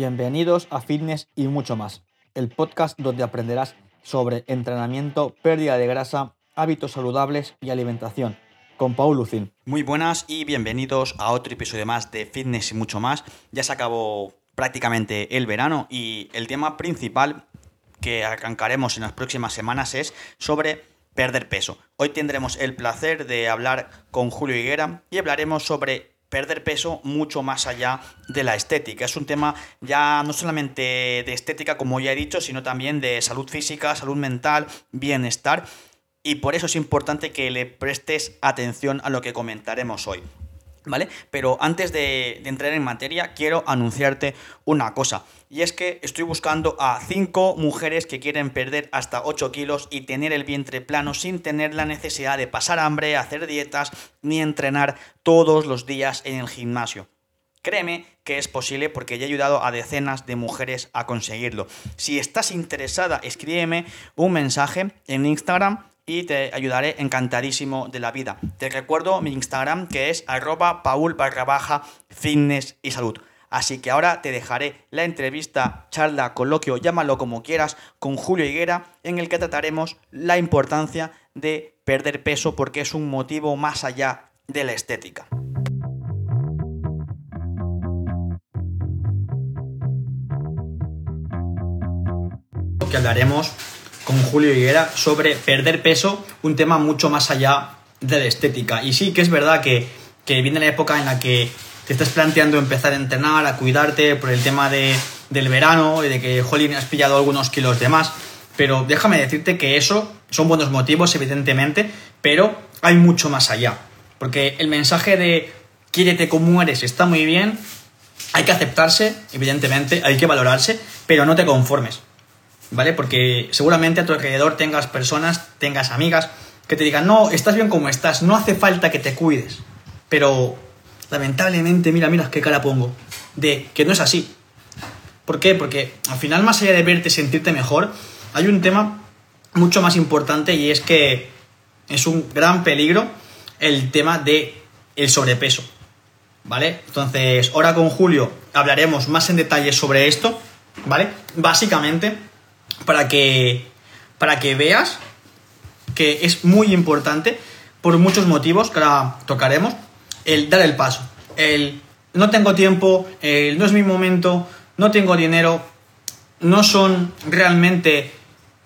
Bienvenidos a Fitness y mucho más, el podcast donde aprenderás sobre entrenamiento, pérdida de grasa, hábitos saludables y alimentación. Con Paul Lucin. Muy buenas y bienvenidos a otro episodio más de Fitness y mucho más. Ya se acabó prácticamente el verano y el tema principal que arrancaremos en las próximas semanas es sobre perder peso. Hoy tendremos el placer de hablar con Julio Higuera y hablaremos sobre perder peso mucho más allá de la estética. Es un tema ya no solamente de estética, como ya he dicho, sino también de salud física, salud mental, bienestar. Y por eso es importante que le prestes atención a lo que comentaremos hoy. ¿Vale? Pero antes de, entrar en materia, quiero anunciarte una cosa. Y es que estoy buscando a 5 mujeres que quieren perder hasta 8 kilos y tener el vientre plano sin tener la necesidad de pasar hambre, hacer dietas ni entrenar todos los días en el gimnasio. Créeme que es posible porque ya he ayudado a decenas de mujeres a conseguirlo. Si estás interesada, escríbeme un mensaje en Instagram y te ayudaré encantadísimo de la vida. Te recuerdo mi Instagram que es arroba paul baja fitness y salud. Así que ahora te dejaré la entrevista, charla, coloquio, llámalo como quieras, con Julio Higuera, en el que trataremos la importancia de perder peso porque es un motivo más allá de la estética. Que hablaremos con Julio Higuera sobre perder peso, un tema mucho más allá de la estética. Y sí que es verdad que, viene la época en la que te estás planteando empezar a entrenar, a cuidarte por el tema de, del verano y de que, jolín, has pillado algunos kilos de más. Pero déjame decirte que eso son buenos motivos, evidentemente, pero hay mucho más allá. Porque el mensaje de quiérete como eres está muy bien, hay que aceptarse, evidentemente, hay que valorarse, pero no te conformes. ¿Vale? Porque seguramente a tu alrededor tengas personas, tengas amigas que te digan, no, estás bien como estás, no hace falta que te cuides. Pero lamentablemente, mira, mira qué cara pongo, de que no es así. ¿Por qué? Porque al final, más allá de verte, sentirte mejor, hay un tema mucho más importante y es que es un gran peligro el tema de el sobrepeso. ¿Vale? Entonces, ahora con Julio hablaremos más en detalle sobre esto, ¿vale? Básicamente, para que, para que veas que es muy importante por muchos motivos que ahora tocaremos el dar el paso. El no tengo tiempo, el no es mi momento, no tengo dinero, no son realmente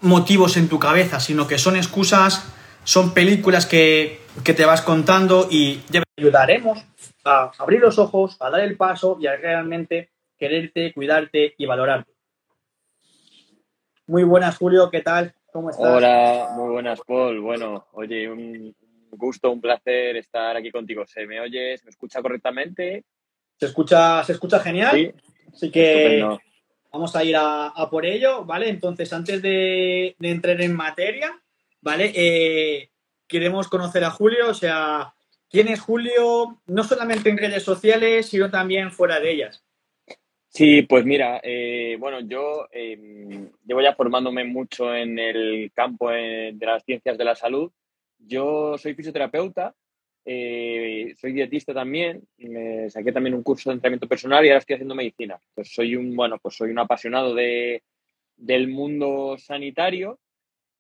motivos en tu cabeza, sino que son excusas, son películas que, que te vas contando y te ayudaremos a abrir los ojos, a dar el paso y a realmente quererte, cuidarte y valorarte. Muy buenas, Julio, ¿qué tal? ¿Cómo estás? Hola, muy buenas, Paul. Bueno, oye, un gusto, un placer estar aquí contigo. ¿Se me oye, se me escucha correctamente? Se escucha, se escucha genial. Sí. Así que vamos a ir a, por ello, ¿vale? Entonces, antes de, entrar en materia, ¿vale? Eh, queremos conocer a Julio, o sea, ¿quién es Julio? No solamente en redes sociales, sino también fuera de ellas. Sí, pues mira, eh, bueno, yo em, llevo ya formándome mucho en el campo eh, de las ciencias de la salud. Yo soy fisioterapeuta, eh, soy dietista también, saqué también un curso de entrenamiento personal y ahora estoy haciendo medicina. Pues soy un, bueno, pues soy un apasionado de, del mundo sanitario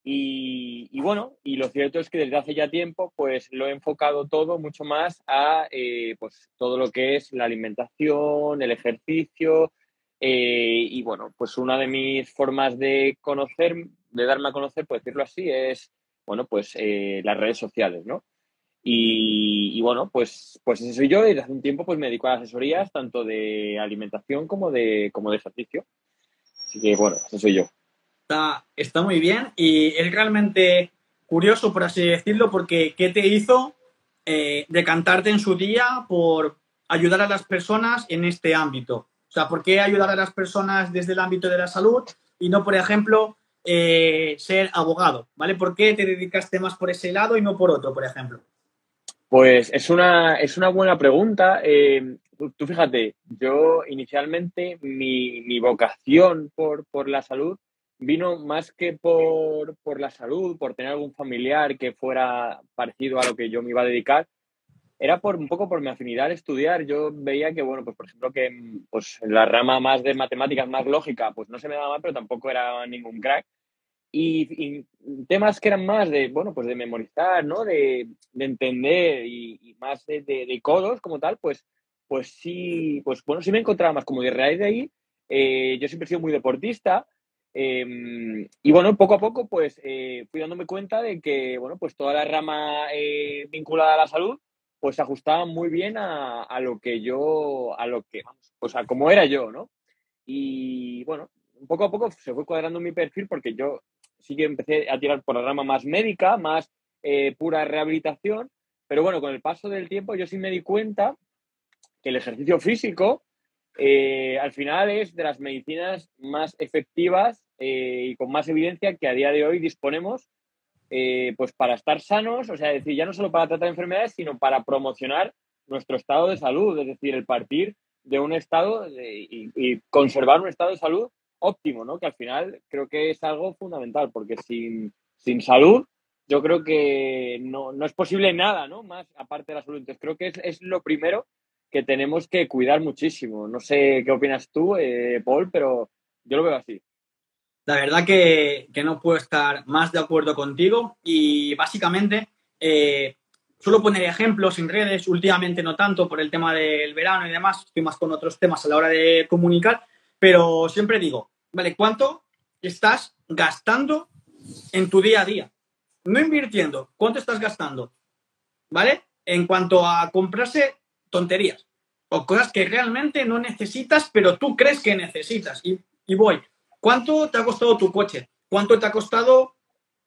y, bueno, y lo cierto es que desde hace ya tiempo, pues lo he enfocado todo mucho más a eh, pues todo lo que es la alimentación, el ejercicio. Eh, y bueno, pues una de mis formas de conocer, de darme a conocer, por decirlo así, es bueno, pues eh, las redes sociales, ¿no? Y, bueno, pues, pues ese soy yo y desde hace un tiempo pues me dedico a asesorías tanto de alimentación como de, como de ejercicio. Así que bueno, ese soy yo está, muy bien y es realmente curioso, por así decirlo, porque ¿qué te hizo eh, decantarte en su día por ayudar a las personas en este ámbito? O sea, ¿por qué ayudar a las personas desde el ámbito de la salud y no, por ejemplo, eh, ser abogado? ¿Vale? ¿Por qué te dedicaste más por ese lado y no por otro, por ejemplo? Pues es una, es una buena pregunta. Eh, tú, fíjate, yo inicialmente mi, mi vocación por, por, la salud vino más que por, por, la salud, por tener algún familiar que fuera parecido a lo que yo me iba a dedicar. era por un poco por mi afinidad al estudiar. Yo veía que, bueno, pues por ejemplo, que pues, la rama más de matemáticas, más lógica, pues no se me daba mal, pero tampoco era ningún crack. Y, temas que eran más de, bueno, pues de memorizar, ¿no? De, entender y, más de, codos como tal, pues, pues sí, pues bueno, sí me encontraba más como de raíz de ahí. Eh, yo siempre he sido muy deportista em, y bueno, poco a poco pues eh, fui dándome cuenta de que, bueno, pues toda la rama eh, vinculada a la salud pues se ajustaba muy bien a, a, lo que yo, a lo que, vamos, o sea, como era yo, ¿no? Y bueno, poco a poco se fue cuadrando mi perfil porque yo sí que empecé a tirar por la rama más médica, más eh, pura rehabilitación, pero bueno, con el paso del tiempo yo sí me di cuenta que el ejercicio físico eh, al final es de las medicinas más efectivas eh, y con más evidencia que a día de hoy disponemos pues para estar sanos, o sea, decir, ya no solo para tratar enfermedades, sino para promocionar nuestro estado de salud, es decir, el partir de un estado y, conservar un estado de salud óptimo, ¿no? Que al final creo que es algo fundamental, porque sin, sin salud yo creo que no, no, es posible nada, ¿no? Más aparte de la salud. Entonces creo que es, es lo primero que tenemos que cuidar muchísimo. No sé qué opinas tú, eh, Paul, pero yo lo veo así. La verdad que, que, no puedo estar más de acuerdo contigo y básicamente eh, suelo poner ejemplos en redes, últimamente no tanto por el tema del verano y demás, estoy más con otros temas a la hora de comunicar, pero siempre digo, ¿vale? ¿Cuánto estás gastando en tu día a día? No invirtiendo, ¿cuánto estás gastando? ¿Vale? En cuanto a comprarse tonterías o cosas que realmente no necesitas, pero tú crees que necesitas. Y, y voy, ¿cuánto te ha costado tu coche? ¿Cuánto te ha costado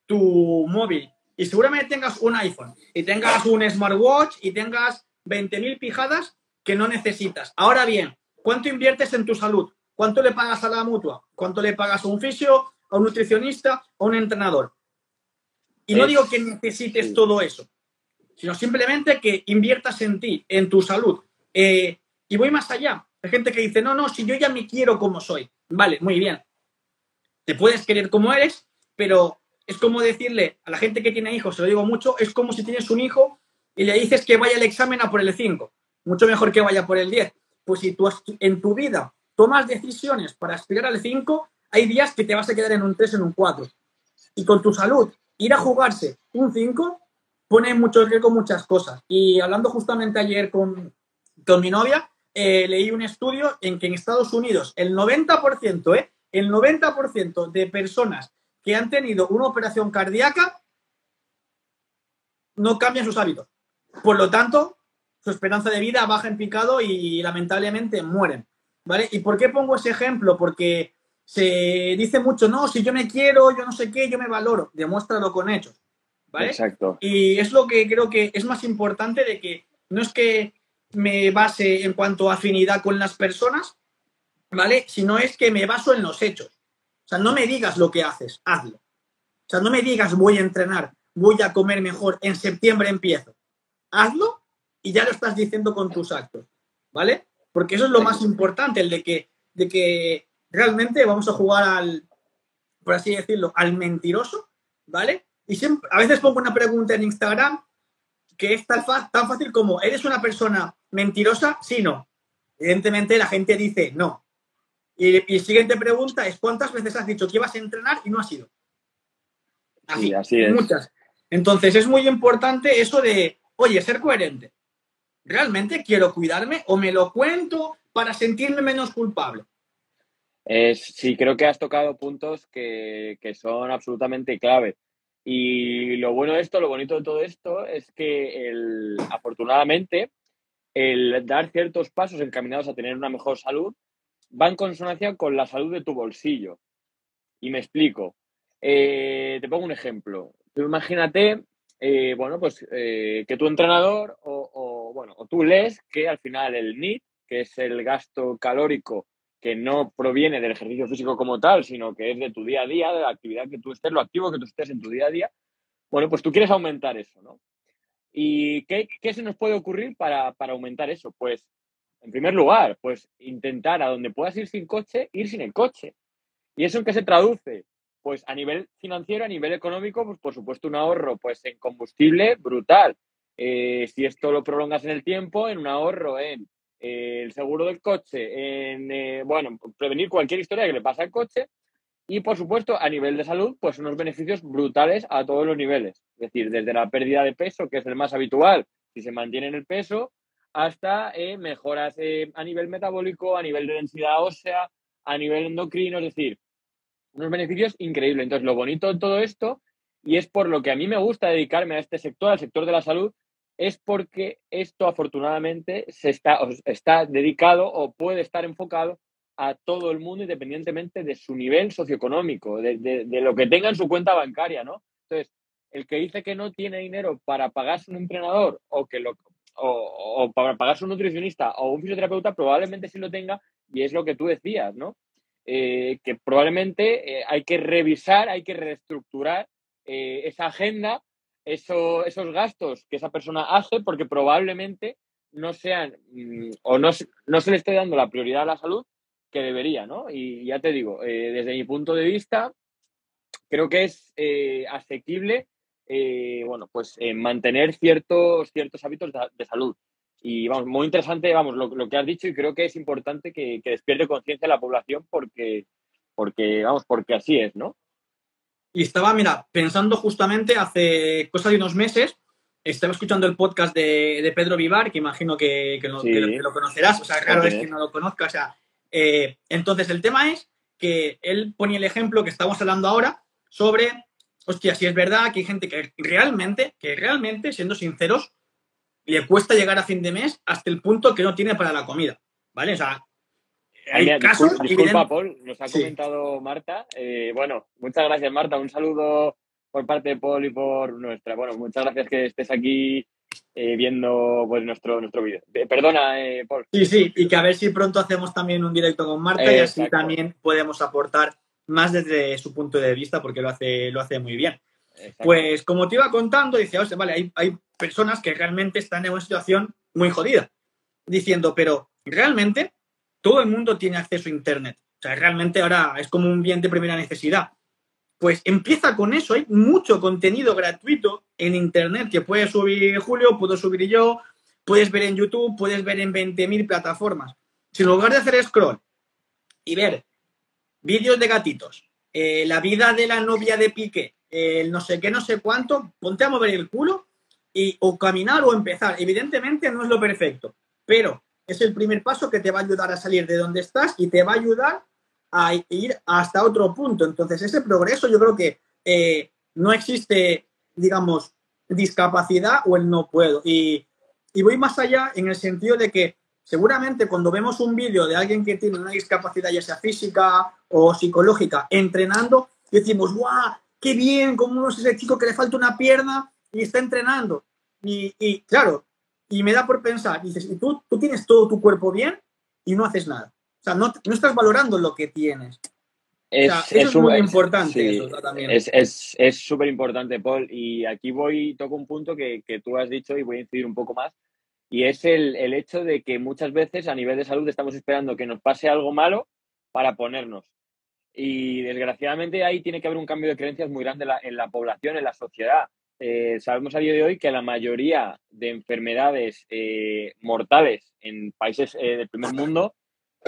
tu móvil? Y seguramente tengas un iPhone y tengas un smartwatch y tengas 20.000 pijadas que no necesitas. Ahora bien, ¿cuánto inviertes en tu salud? ¿Cuánto le pagas a la mutua? ¿Cuánto le pagas a un fisio, a un nutricionista, a un entrenador? Y no digo que necesites todo eso, sino simplemente que inviertas en ti, en tu salud. Eh, y voy más allá. Hay gente que dice, no, no, si yo ya me quiero como soy. Vale, muy bien. Te puedes querer como eres, pero es como decirle a la gente que tiene hijos, se lo digo mucho, es como si tienes un hijo y le dices que vaya al examen a por el 5. Mucho mejor que vaya por el 10. Pues si tú en tu vida tomas decisiones para aspirar al 5, hay días que te vas a quedar en un 3, en un 4. Y con tu salud, ir a jugarse un 5 pone mucho riesgo muchas cosas. Y hablando justamente ayer con, con mi novia, eh, leí un estudio en que en Estados Unidos el 90%, ¿eh? El 90% de personas que han tenido una operación cardíaca no cambian sus hábitos. Por lo tanto, su esperanza de vida baja en picado y lamentablemente mueren. ¿Vale? ¿Y por qué pongo ese ejemplo? Porque se dice mucho, no, si yo me quiero, yo no sé qué, yo me valoro. Demuéstralo con hechos. ¿Vale? Exacto. Y es lo que creo que es más importante de que no es que me base en cuanto a afinidad con las personas, ¿vale? Sino es que me baso en los hechos. O sea, no me digas lo que haces, hazlo. O sea, no me digas voy a entrenar, voy a comer mejor, en septiembre empiezo. Hazlo y ya lo estás diciendo con tus actos, ¿vale? Porque eso es lo más importante, el de que, de que realmente vamos a jugar al, por así decirlo, al mentiroso, ¿vale? Y siempre, a veces pongo una pregunta en Instagram que es tan, tan fácil como, ¿eres una persona mentirosa? Sí, no. Evidentemente la gente dice no. Y, y siguiente pregunta es, ¿cuántas veces has dicho que ibas a entrenar y no has ido? Así, así es. Muchas. Entonces es muy importante eso de, oye, ser coherente. ¿realmente quiero cuidarme o me lo cuento para sentirme menos culpable? sí, creo que has tocado puntos que, son absolutamente clave. Y lo bueno de esto, lo bonito de todo esto es que el, afortunadamente el dar ciertos pasos encaminados a tener una mejor salud va en consonancia con la salud de tu bolsillo. Y me explico. Eh, te pongo un ejemplo. imagínate, eh, bueno, pues eh, que tu entrenador o bueno, o tú lees que al final el NIT, que es el gasto calórico que no proviene del ejercicio físico como tal, sino que es de tu día a día, de la actividad que tú estés, lo activo que tú estés en tu día a día, bueno, pues tú quieres aumentar eso, ¿no? ¿Y qué, se nos puede ocurrir para, para, aumentar eso? Pues, en primer lugar, pues intentar a donde puedas ir sin coche, ir sin el coche. ¿Y eso en qué se traduce? Pues a nivel financiero, a nivel económico, pues por supuesto un ahorro pues en combustible brutal eh, si esto lo prolongas en el tiempo, en un ahorro, en eh, el seguro del coche, en, eh, bueno, prevenir cualquier historia que le pase al coche y, por supuesto, a nivel de salud, pues unos beneficios brutales a todos los niveles. Es decir, desde la pérdida de peso, que es el más habitual, si se mantiene en el peso, hasta mejoras a nivel metabólico, a nivel de densidad ósea, a nivel endocrino, es decir, unos beneficios increíbles. Entonces, lo bonito de todo esto, y es por lo que a mí me gusta dedicarme a este sector, al sector de la salud, es porque esto afortunadamente se está, está dedicado o puede estar enfocado a todo el mundo independientemente de su nivel socioeconómico, de, lo que tenga en su cuenta bancaria, ¿no? Entonces, el que dice que no tiene dinero para pagarse un entrenador o, que lo, o, para pagarse un nutricionista o un fisioterapeuta, probablemente sí lo tenga y es lo que tú decías, ¿no? Eh, que probablemente eh, hay que revisar, hay que reestructurar eh, esa agenda eso, esos gastos que esa persona hace porque probablemente no sean mm, o no, no, se le esté dando la prioridad a la salud que debería, ¿no? Y ya te digo, desde mi punto de vista, creo que es asequible, eh, bueno, pues mantener ciertos, ciertos hábitos de, salud. Y vamos, muy interesante, vamos, lo, lo, que has dicho y creo que es importante que, que despierte conciencia la población porque, porque, vamos, porque así es, ¿no? Y estaba, mira, pensando justamente hace cosa de unos meses, estaba escuchando el podcast de, Pedro Vivar, que imagino que, lo, conocerás, o sea, claro es que no lo conozca, o sea, eh, entonces el tema es que él ponía el ejemplo que estamos hablando ahora sobre, hostia, si es verdad que hay gente que realmente, que realmente, siendo sinceros, le cuesta llegar a fin de mes hasta el punto que no tiene para la comida, ¿vale? O sea, disculpa, Paul, nos ha comentado Marta. Eh, bueno, muchas gracias, Marta. Un saludo por parte de Paul y por nuestra. Bueno, muchas gracias que estés aquí eh, viendo pues, nuestro, nuestro vídeo. Eh, perdona, Paul. Sí, sí, y que a ver si pronto hacemos también un directo con Marta y así también podemos aportar más desde su punto de vista porque lo hace, lo hace muy bien. Pues como te iba contando, dice, vale, hay, hay personas que realmente están en una situación muy jodida, diciendo, pero realmente todo el mundo tiene acceso a Internet. O sea, realmente ahora es como un bien de primera necesidad. Pues empieza con eso. Hay mucho contenido gratuito en Internet que puede subir Julio, puedo subir yo, puedes ver en YouTube, puedes ver en 20.000 plataformas. Si en lugar de hacer scroll y ver vídeos de gatitos, eh, la vida de la novia de Piqué, el no sé qué, no sé cuánto, ponte a mover el culo y o caminar o empezar. Evidentemente no es lo perfecto, pero es el primer paso que te va a ayudar a salir de donde estás y te va a ayudar a ir hasta otro punto. Entonces, ese progreso yo creo que eh, no existe, digamos, discapacidad o el no puedo. Y, voy más allá en el sentido de que seguramente cuando vemos un vídeo de alguien que tiene una discapacidad, ya sea física o psicológica, entrenando, decimos, ¡guau! ¡Qué bien! ¿Cómo es ese chico que le falta una pierna y está entrenando? Y, y claro, y me da por pensar, dices, y tú, tú tienes todo tu cuerpo bien y no haces nada. O sea, no, no estás valorando lo que tienes. Es, es, muy importante. Es súper importante, Paul. Y aquí voy, toco un punto que, que, tú has dicho y voy a incidir un poco más. Y es el, el, hecho de que muchas veces a nivel de salud estamos esperando que nos pase algo malo para ponernos. Y desgraciadamente ahí tiene que haber un cambio de creencias muy grande en la, población, en la sociedad. Eh, sabemos a día de hoy que la mayoría de enfermedades eh, mortales en países eh, del primer mundo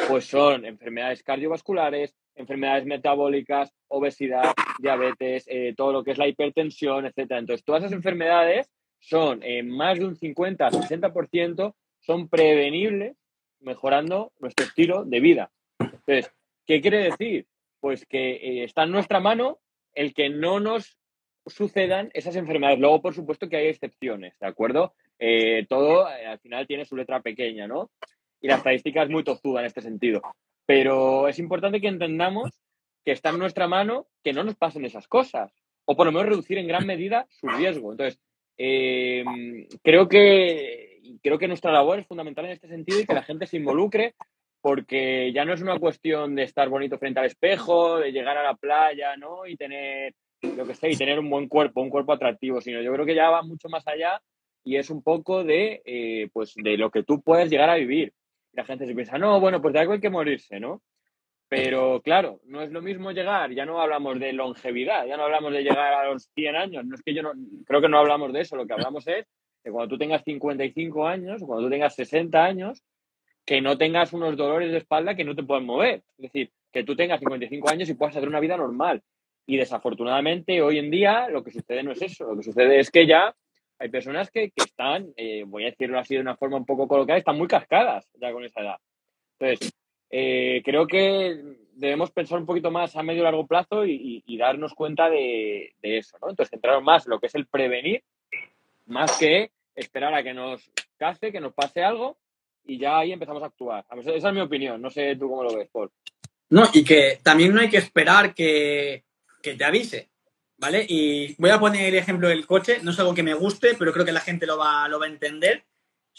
pues son enfermedades cardiovasculares, enfermedades metabólicas, obesidad, diabetes, todo lo que es la hipertensión, etc. Entonces, todas esas enfermedades son más de un 50-60% son prevenibles mejorando nuestro estilo de vida. Entonces, ¿qué quiere decir? Pues que está en nuestra mano el que no nos sucedan esas enfermedades. Luego, por supuesto que hay excepciones, ¿de acuerdo? Eh, todo eh, al final tiene su letra pequeña, ¿no? Y la estadística es muy tozuda en este sentido. Pero es importante que entendamos que está en nuestra mano que no nos pasen esas cosas, o por lo menos reducir en gran medida su riesgo. Entonces, eh, creo, que, creo que nuestra labor es fundamental en este sentido y que la gente se involucre porque ya no es una cuestión de estar bonito frente al espejo, de llegar a la playa, ¿no? Y tener lo que sé, y tener un buen cuerpo, un cuerpo atractivo, sino yo creo que ya va mucho más allá y es un poco de, eh, pues, de lo que tú puedes llegar a vivir. La gente se piensa, no, bueno, pues de algo hay que morirse, ¿no? Pero claro, no es lo mismo llegar, ya no hablamos de longevidad, ya no hablamos de llegar a los 100 años, no es que yo no, creo que no hablamos de eso, lo que hablamos es de cuando tú tengas 55 años cuando tú tengas 60 años, que no tengas unos dolores de espalda que no te puedan mover. Es decir, que tú tengas 55 años y puedas hacer una vida normal. Y desafortunadamente hoy en día lo que sucede no es eso. Lo que sucede es que ya hay personas que, están, eh, voy a decirlo así de una forma un poco coloquial, están muy cascadas ya con esa edad. Entonces, eh, creo que debemos pensar un poquito más a medio y largo plazo y, darnos cuenta de, eso, ¿no? Entonces, centrar más en lo que es el prevenir, más que esperar a que nos case, que nos pase algo y ya ahí empezamos a actuar. Esa es mi opinión, no sé tú cómo lo ves, Paul. No, y que también no hay que esperar que, te avise, ¿vale? Y voy a poner el ejemplo del coche, no es algo que me guste, pero creo que la gente lo va a entender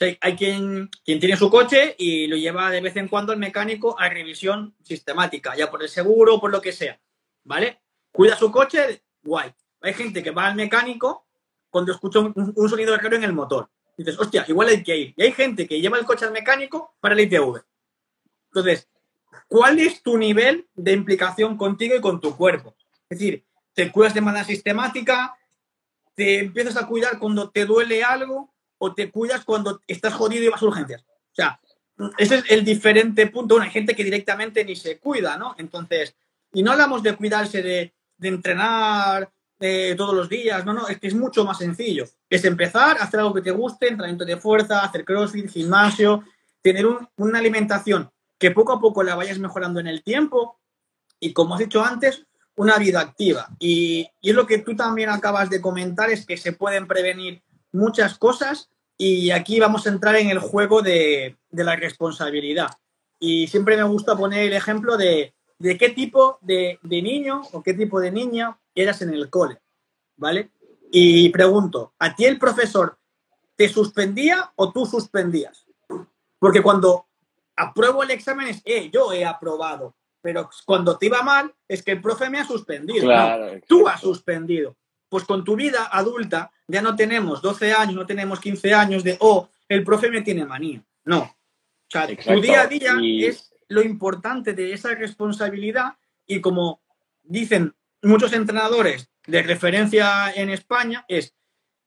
hay quien, quien tiene su coche y lo lleva de vez en cuando al mecánico a revisión sistemática, ya por el seguro o por lo que sea, ¿vale? Cuida su coche, guay. Hay gente que va al mecánico cuando escucha un, sonido raro en el motor. dices, hostia, igual hay que ir. Y hay gente que lleva el coche al mecánico para el ITV. Entonces, ¿cuál es tu nivel de implicación contigo y con tu cuerpo? Es decir, te cuidas de manera sistemática, te empiezas a cuidar cuando te duele algo, o te cuidas cuando estás jodido y vas a urgencias. O sea, ese es el diferente punto. Bueno, hay gente que directamente ni se cuida, ¿no? Entonces, y no hablamos de cuidarse, de, entrenar eh, todos los días, no, no, es que es mucho más sencillo. Es empezar a hacer algo que te guste, entrenamiento de fuerza, hacer crossfit, gimnasio, tener una alimentación que poco a poco la vayas mejorando en el tiempo y, como has dicho antes, una vida activa. Y, y es lo que tú también acabas de comentar, es que se pueden prevenir muchas cosas y aquí vamos a entrar en el juego de, la responsabilidad. Y siempre me gusta poner el ejemplo de, qué tipo de, niño o qué tipo de niña eras en el cole, ¿vale? Y pregunto, ¿a ti el profesor te suspendía o tú suspendías? Porque cuando apruebo el examen es, eh, yo he aprobado, pero cuando te iba mal es que el profe me ha suspendido. tú has suspendido. Pues con tu vida adulta ya no tenemos 12 años, no tenemos 15 años de, oh, el profe me tiene manía. No. O sea, tu día a día es lo importante de esa responsabilidad y como dicen muchos entrenadores de referencia en España, es,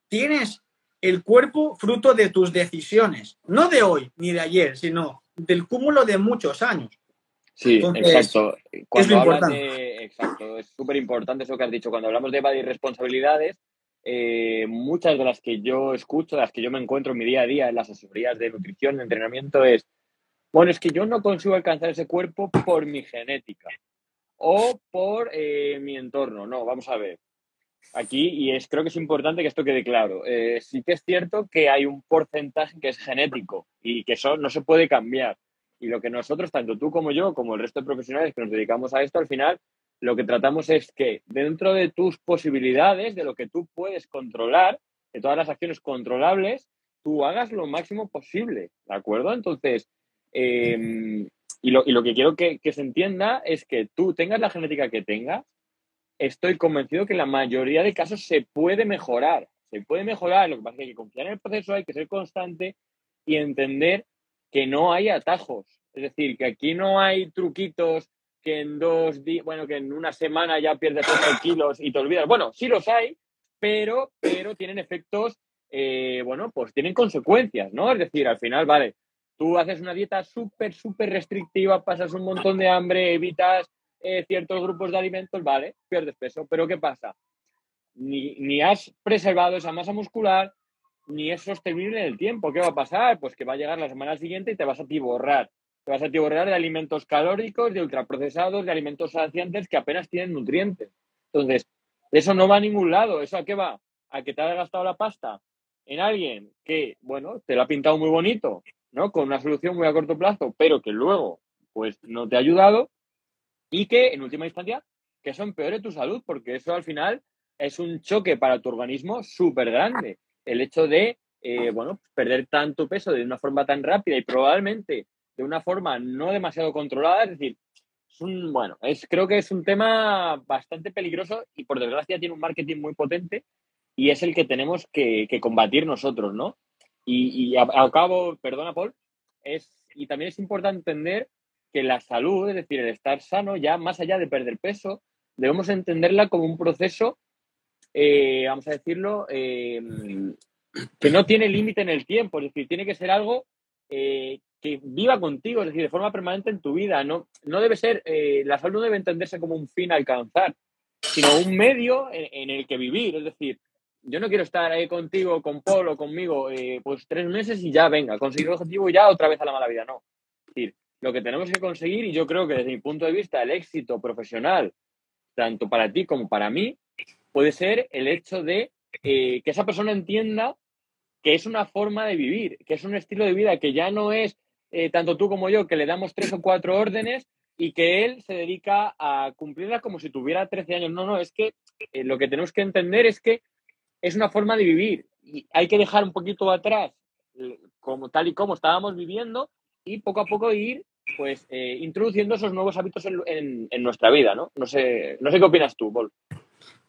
tienes el cuerpo fruto de tus decisiones, no de hoy ni de ayer, sino del cúmulo de muchos años. Sí, exacto. Cuando es importante. exacto, es súper importante eso que has dicho. Cuando hablamos de evadir responsabilidades, eh, muchas de las que yo escucho, de las que yo me encuentro en mi día a día en las asesorías de nutrición, de entrenamiento, es, bueno, es que yo no consigo alcanzar ese cuerpo por mi genética o por eh, mi entorno. No, vamos a ver. Aquí, y es, creo que es importante que esto quede claro, eh, sí que es cierto que hay un porcentaje que es genético y que eso no se puede cambiar. Y lo que nosotros, tanto tú como yo, como el resto de profesionales que nos dedicamos a esto, al final lo que tratamos es que dentro de tus posibilidades, de lo que tú puedes controlar, de todas las acciones controlables, tú hagas lo máximo posible, ¿de acuerdo? Entonces, em, y, lo, que quiero que, que, se entienda es que tú tengas la genética que tengas, estoy convencido que la mayoría de casos se puede mejorar, se puede mejorar, lo que pasa es que hay que confiar en el proceso, hay que ser constante y entender que no hay atajos. Es decir, que aquí no hay truquitos que en dos días, bueno, que en una semana ya pierdes 8 kilos y te olvidas. Bueno, sí los hay, pero, pero tienen efectos, eh, bueno, pues tienen consecuencias, ¿no? Es decir, al final, vale, tú haces una dieta súper, súper restrictiva, pasas un montón de hambre, evitas eh, ciertos grupos de alimentos, vale, pierdes peso, pero ¿qué pasa? Ni, ni has preservado esa masa muscular, ni es sostenible en el tiempo. ¿Qué va a pasar? Pues que va a llegar la semana siguiente y te vas a tiborrar. Te vas a tiborrar de alimentos calóricos, de ultraprocesados, de alimentos saciantes que apenas tienen nutrientes. Entonces, eso no va a ningún lado. ¿Eso a qué va? A que te haya gastado la pasta en alguien que, bueno, te lo ha pintado muy bonito, ¿no? Con una solución muy a corto plazo, pero que luego, pues, no te ha ayudado y que, en última instancia, que eso empeore tu salud, porque eso al final es un choque para tu organismo súper grande el hecho de, eh, bueno, perder tanto peso de una forma tan rápida y probablemente de una forma no demasiado controlada, es decir, es bueno, es, creo que es un tema bastante peligroso y por desgracia tiene un marketing muy potente y es el que tenemos que, combatir nosotros, ¿no? Y, al cabo, perdona Paul, es, y también es importante entender que la salud, es decir, el estar sano, ya más allá de perder peso, debemos entenderla como un proceso eh, vamos a decirlo, eh, que no tiene límite en el tiempo, es decir, tiene que ser algo eh, que viva contigo, es decir, de forma permanente en tu vida. No, no debe ser, la salud no debe entenderse como un fin a alcanzar, sino un medio en, el que vivir. Es decir, yo no quiero estar ahí contigo, con Paul o conmigo, pues tres meses y ya venga, conseguir el objetivo y ya otra vez a la mala vida. No. Es decir, lo que tenemos que conseguir, y yo creo que desde mi punto de vista, el éxito profesional, tanto para ti como para mí, puede ser el hecho de que esa persona entienda que es una forma de vivir, que es un estilo de vida que ya no es eh, tanto tú como yo, que le damos tres o cuatro órdenes y que él se dedica a cumplirlas como si tuviera 13 años. No, no, es que eh, lo que tenemos que entender es que es una forma de vivir y hay que dejar un poquito atrás eh, como tal y como estábamos viviendo y poco a poco ir pues introduciendo esos nuevos hábitos en, nuestra vida, ¿no? No sé, no sé qué opinas tú, Paul.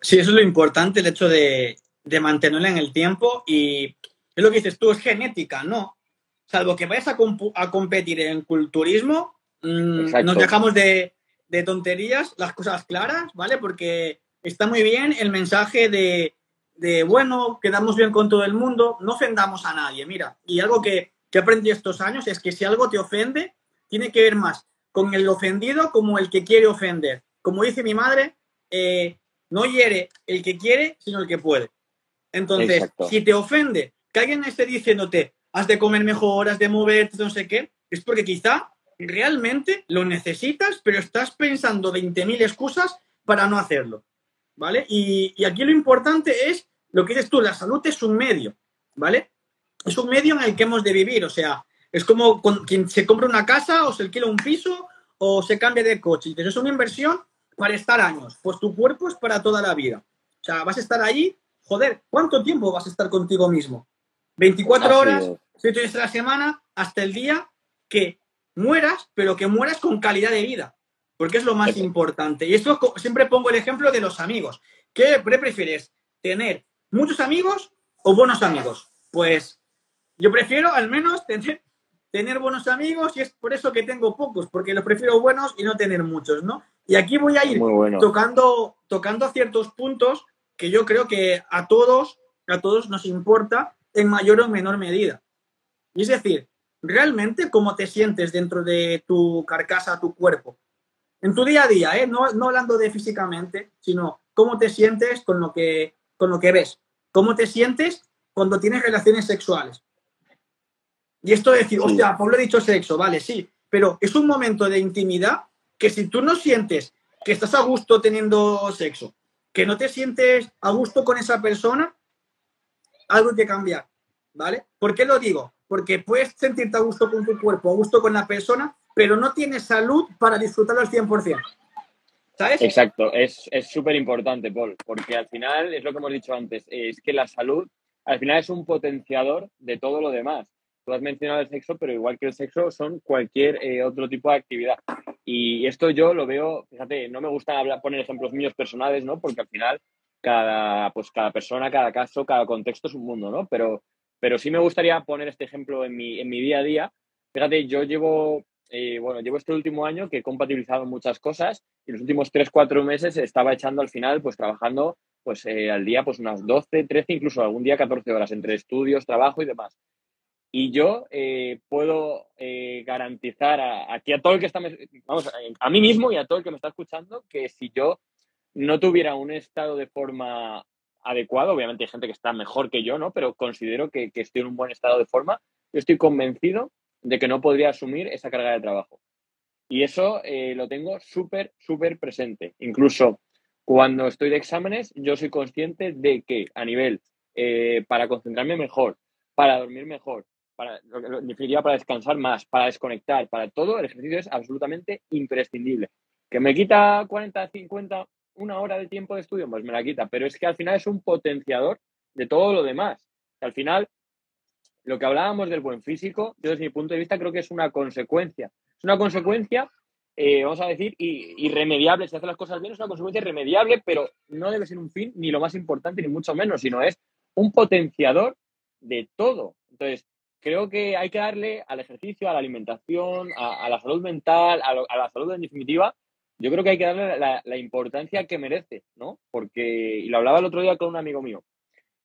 Sí, eso es lo importante, el hecho de, de mantenerla en el tiempo y es lo que dices tú, es genética, ¿no? salvo que vayas a, competir en culturismo, mm, nos dejamos de, tonterías, las cosas claras, ¿vale? Porque está muy bien el mensaje de, bueno, quedamos bien con todo el mundo, no ofendamos a nadie, mira. Y algo que, que aprendí estos años es que si algo te ofende, tiene que ver más con el ofendido como el que quiere ofender. Como dice mi madre, eh, no hiere el que quiere, sino el que puede. Entonces, si te ofende que alguien esté diciéndote, has de comer mejor, has de moverte, no sé qué, es porque quizá realmente lo necesitas, pero estás pensando 20.000 excusas para no hacerlo, ¿vale? Y, aquí lo importante es, lo que dices tú, la salud es un medio, ¿vale? Es un medio en el que hemos de vivir, o sea, es como quien se compra una casa o se alquila un piso o se cambia de coche. Entonces es una inversión para estar años, pues tu cuerpo es para toda la vida. O sea, vas a estar allí, joder, ¿cuánto tiempo vas a estar contigo mismo? 24 horas, 7 días a la semana, hasta el día que mueras, pero que mueras con calidad de vida, porque es lo más importante. Y esto siempre pongo el ejemplo de los amigos. ¿Qué prefieres? ¿Tener muchos amigos o buenos amigos? Pues yo prefiero al menos tener, tener buenos amigos y es por eso que tengo pocos, porque los prefiero buenos y no tener muchos, ¿no? Y aquí voy a ir tocando, tocando ciertos puntos que yo creo que a todos, a todos nos importa en mayor o menor medida. Y es decir, realmente cómo te sientes dentro de tu carcasa, tu cuerpo. En tu día a día, ¿eh? no, no hablando de físicamente, sino cómo te sientes con lo que, con lo que ves. Cómo te sientes cuando tienes relaciones sexuales. Y esto de decir, hostia, Pablo ha dicho sexo, vale, sí, pero es un momento de intimidad que si tú no sientes que estás a gusto teniendo sexo, que no te sientes a gusto con esa persona, algo que cambiar, ¿vale? ¿Por qué lo digo? Porque puedes sentirte a gusto con tu cuerpo, a gusto con la persona, pero no tienes salud para disfrutarlo al 100%. ¿Sabes? Exacto, es súper importante, Paul, porque al final es lo que hemos dicho antes, es que la salud al final es un potenciador de todo lo demás. Tú has mencionado el sexo, pero igual que el sexo son cualquier eh, otro tipo de actividad. Y esto yo lo veo, fíjate, no me gusta hablar, poner ejemplos míos personales, ¿no? Porque al final cada, pues cada persona, cada caso, cada contexto es un mundo, ¿no? Pero, pero sí me gustaría poner este ejemplo en mi, en mi día a día. Fíjate, yo llevo, eh, bueno, llevo este último año que he compatibilizado muchas cosas y los últimos 3, 4 meses estaba echando al final, pues trabajando pues eh, al día pues unas 12, 13, incluso algún día 14 horas entre estudios, trabajo y demás. Y yo eh, puedo garantizar aquí a todo el que está, vamos, a mí mismo y a todo el que me está escuchando, que si yo no tuviera un estado de forma adecuado, obviamente hay gente que está mejor que yo, ¿no? Pero considero que, estoy en un buen estado de forma. Yo estoy convencido de que no podría asumir esa carga de trabajo. Y eso eh, lo tengo súper, súper presente. Incluso cuando estoy de exámenes, yo soy consciente de que a nivel eh, para concentrarme mejor, para dormir mejor, para, en definitiva, para descansar más, para desconectar, para todo, el ejercicio es absolutamente imprescindible. ¿Que me quita 40, 50 una hora de tiempo de estudio, pues me la quita, pero es que al final es un potenciador de todo lo demás. Al final, lo que hablábamos del buen físico, yo desde mi punto de vista creo que es una consecuencia. Es una consecuencia, eh, vamos a decir, irremediable. Si hace las cosas bien, es una consecuencia irremediable, pero no debe ser un fin, ni lo más importante, ni mucho menos, sino es un potenciador de todo. Entonces, creo que hay que darle al ejercicio, a la alimentación, a, la salud mental, a la salud en definitiva, yo creo que hay que darle la, importancia que merece, ¿no? Porque, y lo hablaba el otro día con un amigo mío,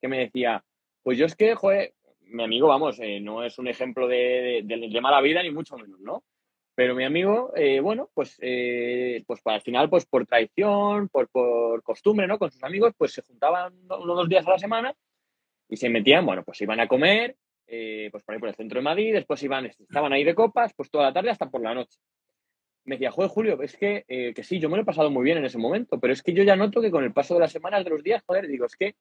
que me decía, Pues yo es que, joder, mi amigo, vamos, eh, no es un ejemplo de, mala vida, ni mucho menos, ¿no? Pero mi amigo, eh, bueno, pues, eh, pues al final, pues por traición, por, por costumbre, ¿no? Con sus amigos, pues se juntaban unos dos días a la semana y se metían, bueno, pues iban a comer, pues por ahí por el centro de Madrid, después iban, estaban ahí de copas, pues toda la tarde hasta por la noche. Me decía, joder, Julio, es que, que sí, yo me lo he pasado muy bien en ese momento, pero es que yo ya noto que con el paso de las semanas, de los días, joder, digo, es que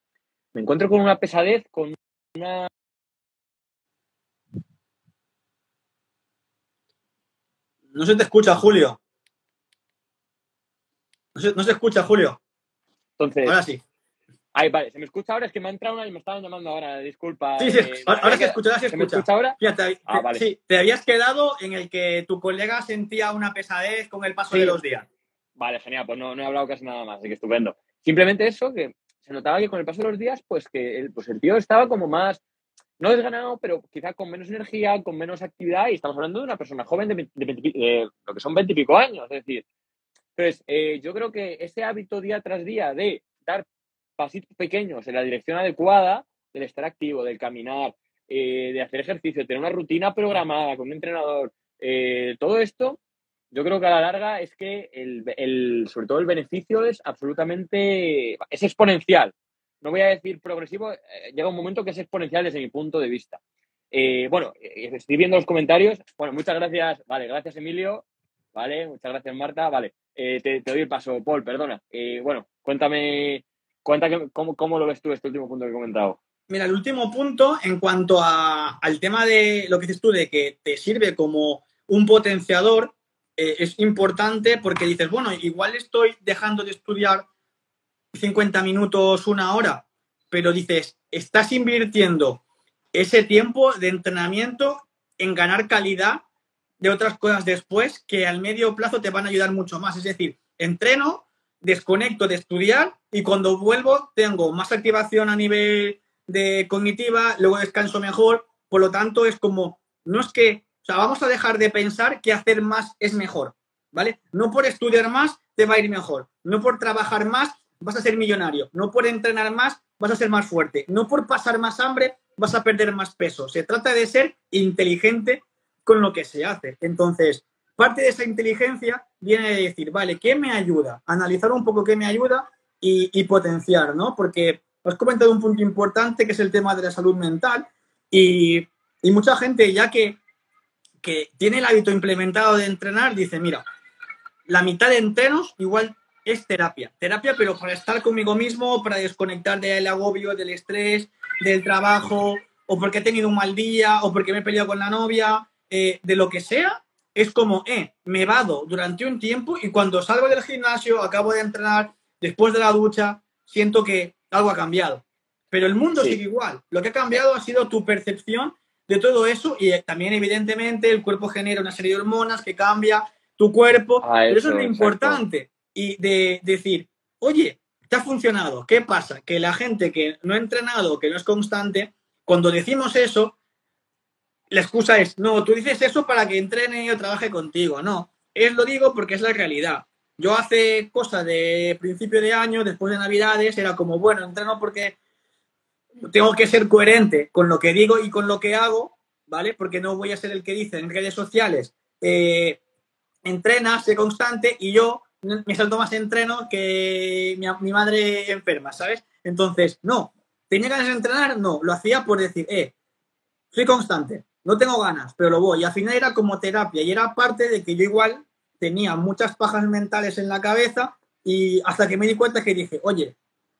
me encuentro con una pesadez, con una No se te escucha, Julio. No se, no se escucha, Julio. Entonces. Ahora sí. Ay, vale, se me escucha ahora, es que me ha entrado una y me estaban llamando ahora, disculpa. Sí, sí, eh, ahora, se escucha, ahora se escucha. ¿Se me escucha ahora? Fíjate, Ah, vale. sí, te habías quedado en el que tu colega sentía una pesadez con el paso Sí. de los días. Vale, genial, pues no, no he hablado casi nada más, así que estupendo. Simplemente eso, que se notaba que con el paso de los días, pues que el, pues el tío estaba como más, no desganado, pero quizá con menos energía, con menos actividad, y estamos hablando de una persona joven de, 20 de 20 de lo que son 20 y pico años, es decir. Entonces, eh, yo creo que ese hábito día tras día de dar pasitos pequeños en la dirección adecuada, del estar activo, del caminar, eh, de hacer ejercicio, tener una rutina programada con un entrenador, eh, todo esto, yo creo que a la larga es que el, sobre todo el beneficio es absolutamente, es exponencial. No voy a decir progresivo, eh, llega un momento que es exponencial desde mi punto de vista. Bueno, estoy viendo los comentarios. Bueno, muchas gracias. Vale, gracias Emilio. Vale, muchas gracias Marta. Vale, te, doy el paso, Paul, perdona. Bueno, cuéntame, cuéntame cómo, cómo lo ves tú este último punto que he comentado. Mira, el último punto en cuanto a- al tema de lo que dices tú, de que te sirve como un potenciador, eh, es importante porque dices, bueno, igual estoy dejando de estudiar 50 minutos, una hora, pero dices, estás invirtiendo ese tiempo de entrenamiento en ganar calidad de otras cosas después que al medio plazo te van a ayudar mucho más. Es decir, entreno, desconecto de estudiar y cuando vuelvo tengo más activación a nivel de cognitiva, luego descanso mejor. Por lo tanto, es como, no es que, o sea, vamos a dejar de pensar que hacer más es mejor, ¿vale? No por estudiar más te va a ir mejor, no por trabajar más vas a ser millonario, no por entrenar más vas a ser más fuerte, no por pasar más hambre vas a perder más peso. Se trata de ser inteligente con lo que se hace. Entonces, parte de esa inteligencia viene de decir, vale, ¿qué me ayuda? Analizar un poco qué me ayuda y, potenciar, ¿no? Porque he comentado un punto importante que es el tema de la salud mental y, y mucha gente ya que, que tiene el hábito implementado de entrenar dice, mira, la mitad de entrenos igual es terapia. Terapia, pero para estar conmigo mismo, para desconectar del agobio, del estrés, del trabajo, o porque he tenido un mal día, o porque me he peleado con la novia, eh, de lo que sea, es como, eh, me vado durante un tiempo y cuando salgo del gimnasio, acabo de entrenar, después de la ducha, siento que algo ha cambiado. Pero el mundo Sí. sigue igual. Lo que ha cambiado ha sido tu percepción de todo eso y eh, también, evidentemente, el cuerpo genera una serie de hormonas que cambia tu cuerpo. Ah, pero eso es lo exacto. importante. Y de decir, oye, te ha funcionado. ¿Qué pasa? Que la gente que no ha entrenado, que no es constante, cuando decimos eso, la excusa es, no, tú dices eso para que entrene o trabaje contigo. No, es lo digo porque es la realidad. Yo hace cosas de principio de año, después de Navidades, era como, bueno, entreno porque tengo que ser coherente con lo que digo y con lo que hago, ¿vale? Porque no voy a ser el que dice en redes sociales, eh, entrena, sé constante y yo me salto más entreno que mi, mi madre enferma, ¿sabes? Entonces, no, ¿tenía ganas de entrenar? No, lo hacía por decir, eh, soy constante, no tengo ganas, pero lo voy. Y al final era como terapia y era parte de que yo igual tenía muchas pajas mentales en la cabeza y hasta que me di cuenta que dije, oye,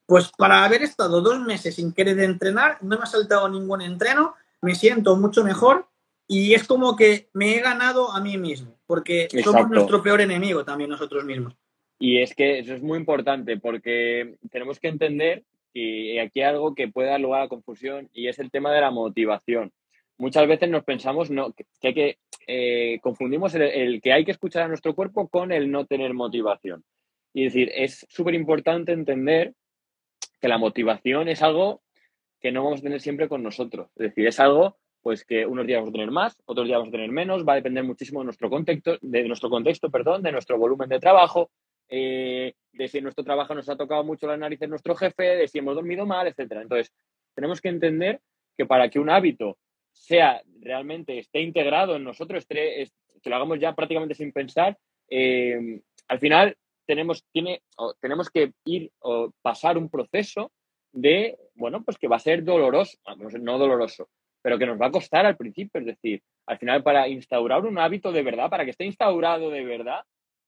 pues para haber estado dos meses sin querer entrenar, no me ha saltado ningún entreno, me siento mucho mejor y es como que me he ganado a mí mismo, porque somos nuestro peor enemigo también nosotros mismos. Y es que eso es muy importante porque tenemos que entender que aquí hay algo que puede dar lugar a confusión y es el tema de la motivación. Muchas veces nos pensamos no, que hay que eh, confundimos el, que hay que escuchar a nuestro cuerpo con el no tener motivación. Y es decir, es súper importante entender que la motivación es algo que no vamos a tener siempre con nosotros. Es decir, es algo pues que unos días vamos a tener más, otros días vamos a tener menos, va a depender muchísimo de nuestro contexto, de nuestro contexto, perdón, de nuestro volumen de trabajo, eh, de si en nuestro trabajo nos ha tocado mucho la nariz en nuestro jefe, de si hemos dormido mal, etcétera. Entonces, tenemos que entender que para que un hábito sea realmente, esté integrado en nosotros, esté, que lo hagamos ya prácticamente sin pensar, eh, al final tenemos, tiene, tenemos que ir o pasar un proceso de, bueno, pues que va a ser doloroso, no doloroso, pero que nos va a costar al principio. Es decir, al final para instaurar un hábito de verdad, para que esté instaurado de verdad,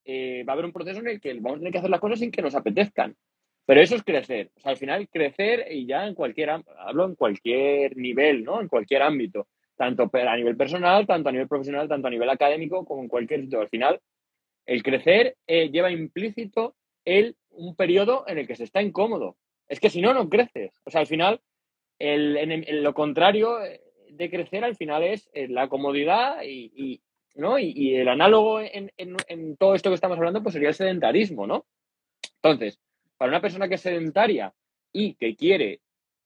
eh, va a haber un proceso en el que vamos a tener que hacer las cosas sin que nos apetezcan. Pero eso es crecer. O sea, al final crecer y ya en cualquier, hablo en cualquier nivel, ¿no? En cualquier ámbito. Tanto a nivel personal, tanto a nivel profesional, tanto a nivel académico, como en cualquier sitio. Al final, el crecer eh, lleva implícito el, un periodo en el que se está incómodo. Es que si no, no creces. O sea, al final, el, lo contrario de crecer, al final es eh, la comodidad y, ¿no? y, el análogo en, en, todo esto que estamos hablando, pues sería el sedentarismo, ¿no? Entonces, para una persona que es sedentaria y que quiere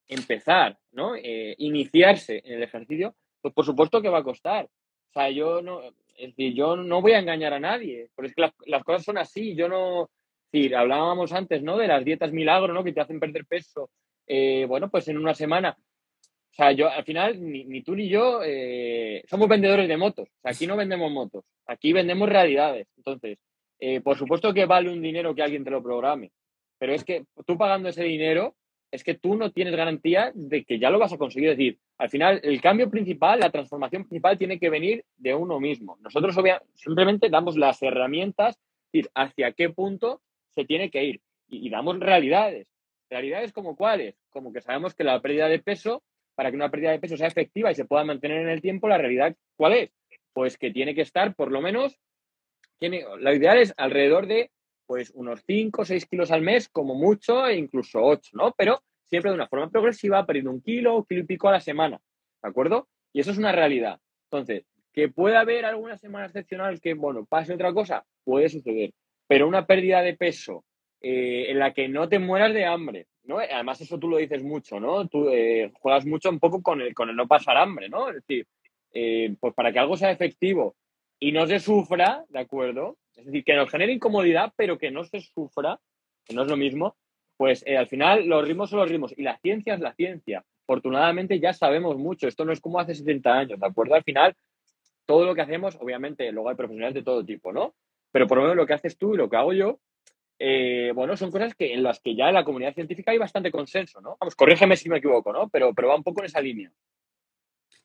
empezar, ¿no? Eh, iniciarse en el ejercicio, pues por supuesto que va a costar. O sea, yo no, es decir, yo no voy a engañar a nadie, porque es que las, cosas son así. Yo no, es hablábamos antes, ¿no? De las dietas milagro, ¿no? Que te hacen perder peso, eh, bueno, pues en una semana. O sea, yo al final, ni, tú ni yo eh, somos vendedores de motos. O sea, aquí no vendemos motos, aquí vendemos realidades. Entonces, por supuesto que vale un dinero que alguien te lo programe. Pero es que tú pagando ese dinero, es que tú no tienes garantía de que ya lo vas a conseguir. Es decir, al final, el cambio principal, la transformación principal tiene que venir de uno mismo. Nosotros simplemente damos las herramientas, decir, hacia qué punto se tiene que ir. Y, damos realidades. Realidades como cuáles? Como que sabemos que la pérdida de peso, para que una pérdida de peso sea efectiva y se pueda mantener en el tiempo, la realidad, ¿cuál es? Pues que tiene que estar por lo menos, tiene, la ideal es alrededor de pues unos 5 o 6 kilos al mes, como mucho, e incluso 8, ¿no? Pero siempre de una forma progresiva, perdiendo un kilo, un kilo y pico a la semana, ¿de acuerdo? Y eso es una realidad. Entonces, que pueda haber alguna semana excepcional que, bueno, pase otra cosa, puede suceder. Pero una pérdida de peso eh, en la que no te mueras de hambre, ¿no? Además, eso tú lo dices mucho, ¿no? Tú eh, juegas mucho un poco con el, con el no pasar hambre, ¿no? Es decir, eh, pues para que algo sea efectivo y no se sufra, ¿de acuerdo? Es decir, que nos genere incomodidad, pero que no se sufra, que no es lo mismo, pues eh, al final los ritmos son los ritmos y la ciencia es la ciencia. Afortunadamente ya sabemos mucho, esto no es como hace 70 años, ¿de acuerdo? Al final, todo lo que hacemos, obviamente, luego hay profesionales de todo tipo, ¿no? Pero por lo menos lo que haces tú y lo que hago yo, eh, bueno, son cosas que en las que ya en la comunidad científica hay bastante consenso, ¿no? Vamos, corrígeme si me equivoco, ¿no? Pero, pero va un poco en esa línea.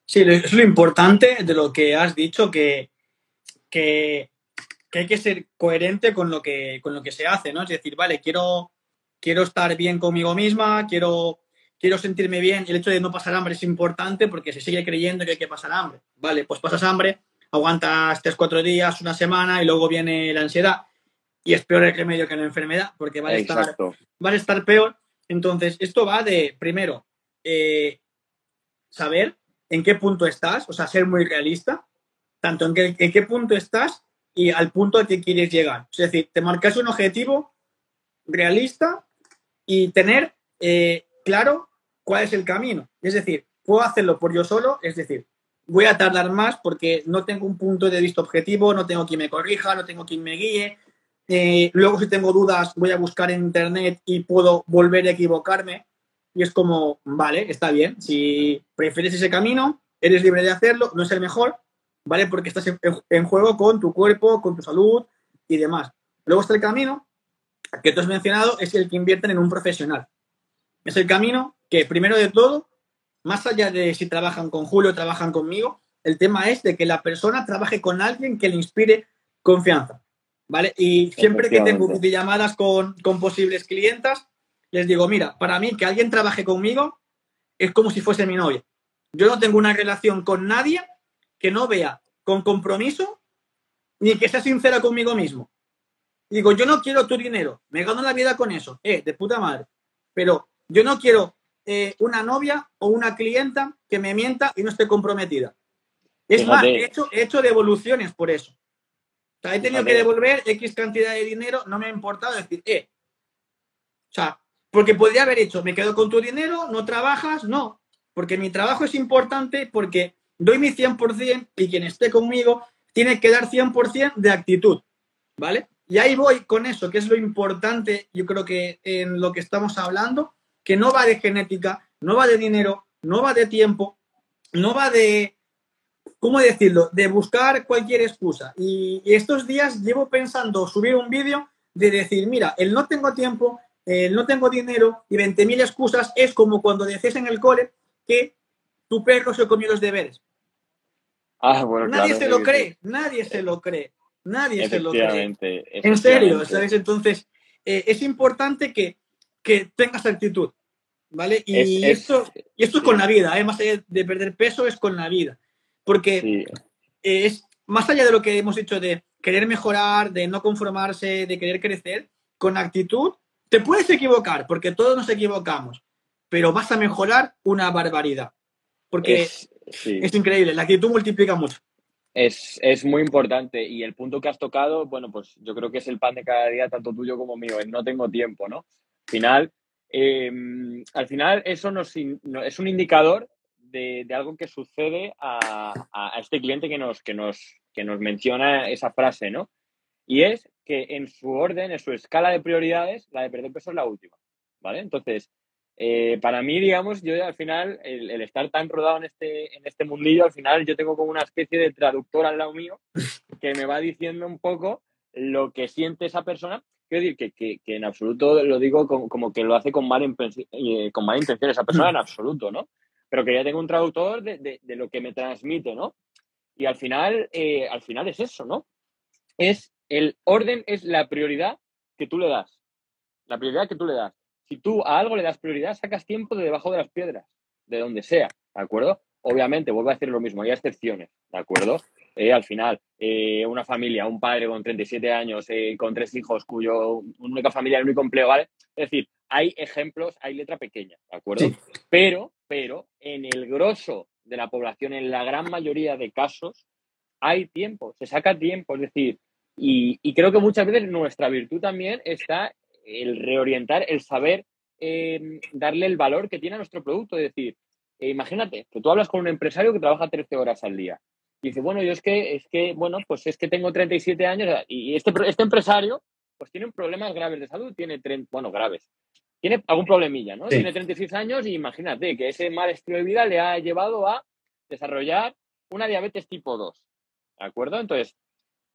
Sí, es lo importante de lo que has dicho, que, que que hay que ser coherente con lo que, con lo que se hace, ¿no? Es decir, vale, quiero, quiero estar bien conmigo misma, quiero, quiero sentirme bien. El hecho de no pasar hambre es importante porque se sigue creyendo que hay que pasar hambre. Vale, pues pasas hambre, aguantas tres, cuatro días, una semana y luego viene la ansiedad. Y es peor el remedio que la enfermedad porque va a, estar, va a estar peor. Entonces, esto va de, primero, eh, saber en qué punto estás, o sea, ser muy realista, tanto en qué, en qué punto estás y al punto al que quieres llegar. Es decir, te marcas un objetivo realista y tener eh, claro cuál es el camino. Es decir, puedo hacerlo por yo solo, es decir, voy a tardar más porque no tengo un punto de vista objetivo, no tengo quien me corrija, no tengo quien me guíe. Eh, luego, si tengo dudas, voy a buscar en internet y puedo volver a equivocarme. Y es como, vale, está bien. Si prefieres ese camino, eres libre de hacerlo, no es el mejor, ¿vale? Porque estás en, juego con tu cuerpo, con tu salud y demás. Luego está el camino que tú has mencionado, es el que invierten en un profesional. Es el camino que, primero de todo, más allá de si trabajan con Julio o trabajan conmigo, el tema es de que la persona trabaje con alguien que le inspire confianza. ¿Vale? Y siempre que tengo llamadas con, con posibles clientas, les digo, mira, para mí que alguien trabaje conmigo es como si fuese mi novia. Yo no tengo una relación con nadie que no vea con compromiso ni que sea sincera conmigo mismo. Digo, yo no quiero tu dinero, me gano la vida con eso, eh, de puta madre. Pero yo no quiero eh, una novia o una clienta que me mienta y no esté comprometida. Es más, he hecho, he hecho devoluciones por eso. O sea, he tenido que devolver X cantidad de dinero, no me ha importado decir, eh. O sea, porque podría haber hecho, me quedo con tu dinero, no trabajas, no. Porque mi trabajo es importante, porque doy mi 100% y quien esté conmigo tiene que dar 100% de actitud, ¿vale? Y ahí voy con eso, que es lo importante, yo creo que en lo que estamos hablando, que no va de genética, no va de dinero, no va de tiempo, no va de, ¿cómo decirlo?, de buscar cualquier excusa. Y, estos días llevo pensando subir un vídeo de decir, mira, el no tengo tiempo, el no tengo dinero y 20.000 excusas es como cuando decías en el cole que tu perro se comió los deberes. Ah, bueno, nadie se lo cree, nadie se lo cree, nadie se lo cree. En serio, ¿sabes? Entonces, eh, es importante que, que tengas actitud, ¿vale? Y, esto, y esto es con la vida, ¿eh? más allá de perder peso, es con la vida. Porque es más allá de lo que hemos dicho de querer mejorar, de no conformarse, de querer crecer, con actitud, te puedes equivocar, porque todos nos equivocamos, pero vas a mejorar una barbaridad. Porque es, increíble, la actitud multiplica mucho. Es, es, muy importante y el punto que has tocado, bueno, pues yo creo que es el pan de cada día, tanto tuyo como mío, no tengo tiempo, ¿no? Al final, em, al final eso nos, es un indicador de, de algo que sucede a, a, este cliente que nos, que, nos, que nos menciona esa frase, ¿no? Y es que en su orden, en su escala de prioridades, la de perder peso es la última, ¿vale? Entonces, eh, para mí, digamos, yo al final, el, estar tan rodado en este, en este mundillo, al final yo tengo como una especie de traductor al lado mío que me va diciendo un poco lo que siente esa persona. Quiero decir que, que, que en absoluto lo digo como, que lo hace con mala, eh, con mala intención esa persona, en absoluto, ¿no? Pero que ya tengo un traductor de, de, de lo que me transmite, ¿no? Y al final, eh, al final es eso, ¿no? Es el orden, es la prioridad que tú le das. La prioridad que tú le das si tú a algo le das prioridad, sacas tiempo de debajo de las piedras, de donde sea, ¿de acuerdo? Obviamente, vuelvo a decir lo mismo, hay excepciones, ¿de acuerdo? Eh, al final, eh, una familia, un padre con 37 años, eh, con tres hijos, cuyo única familia, el único empleo, ¿vale? Es decir, hay ejemplos, hay letra pequeña, ¿de acuerdo? Pero, pero, en el grosso de la población, en la gran mayoría de casos, hay tiempo, se saca tiempo, es decir, y, y creo que muchas veces nuestra virtud también está el reorientar, el saber em, darle el valor que tiene a nuestro producto. Es decir, eh, imagínate que tú hablas con un empresario que trabaja 13 horas al día. Y dice, bueno, yo es que, es que, bueno, pues es que tengo 37 años y este, este empresario pues tiene problemas graves de salud, tiene, bueno, graves, tiene algún problemilla, ¿no? Tiene 36 años y imagínate que ese mal estilo de vida le ha llevado a desarrollar una diabetes tipo 2, ¿de acuerdo? Entonces,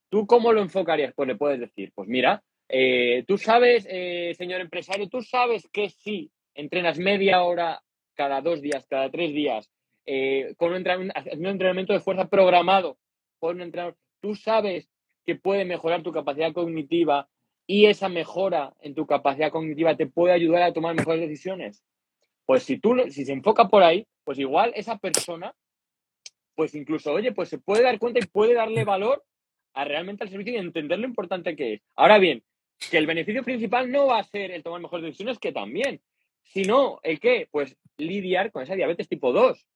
¿tú cómo lo enfocarías? Pues le puedes decir, pues mira, eh, tú sabes, eh, señor empresario, tú sabes que si entrenas media hora cada dos días, cada tres días, eh, con un entrenamiento, de fuerza programado por un entrenador, tú sabes que puede mejorar tu capacidad cognitiva y esa mejora en tu capacidad cognitiva te puede ayudar a tomar mejores decisiones. Pues si tú, si se enfoca por ahí, pues igual esa persona, pues incluso, oye, pues se puede dar cuenta y puede darle valor a realmente al servicio y entender lo importante que es. Ahora bien, que el beneficio principal no va a ser el tomar mejores decisiones, que también, sino el qué, pues lidiar con esa diabetes tipo 2.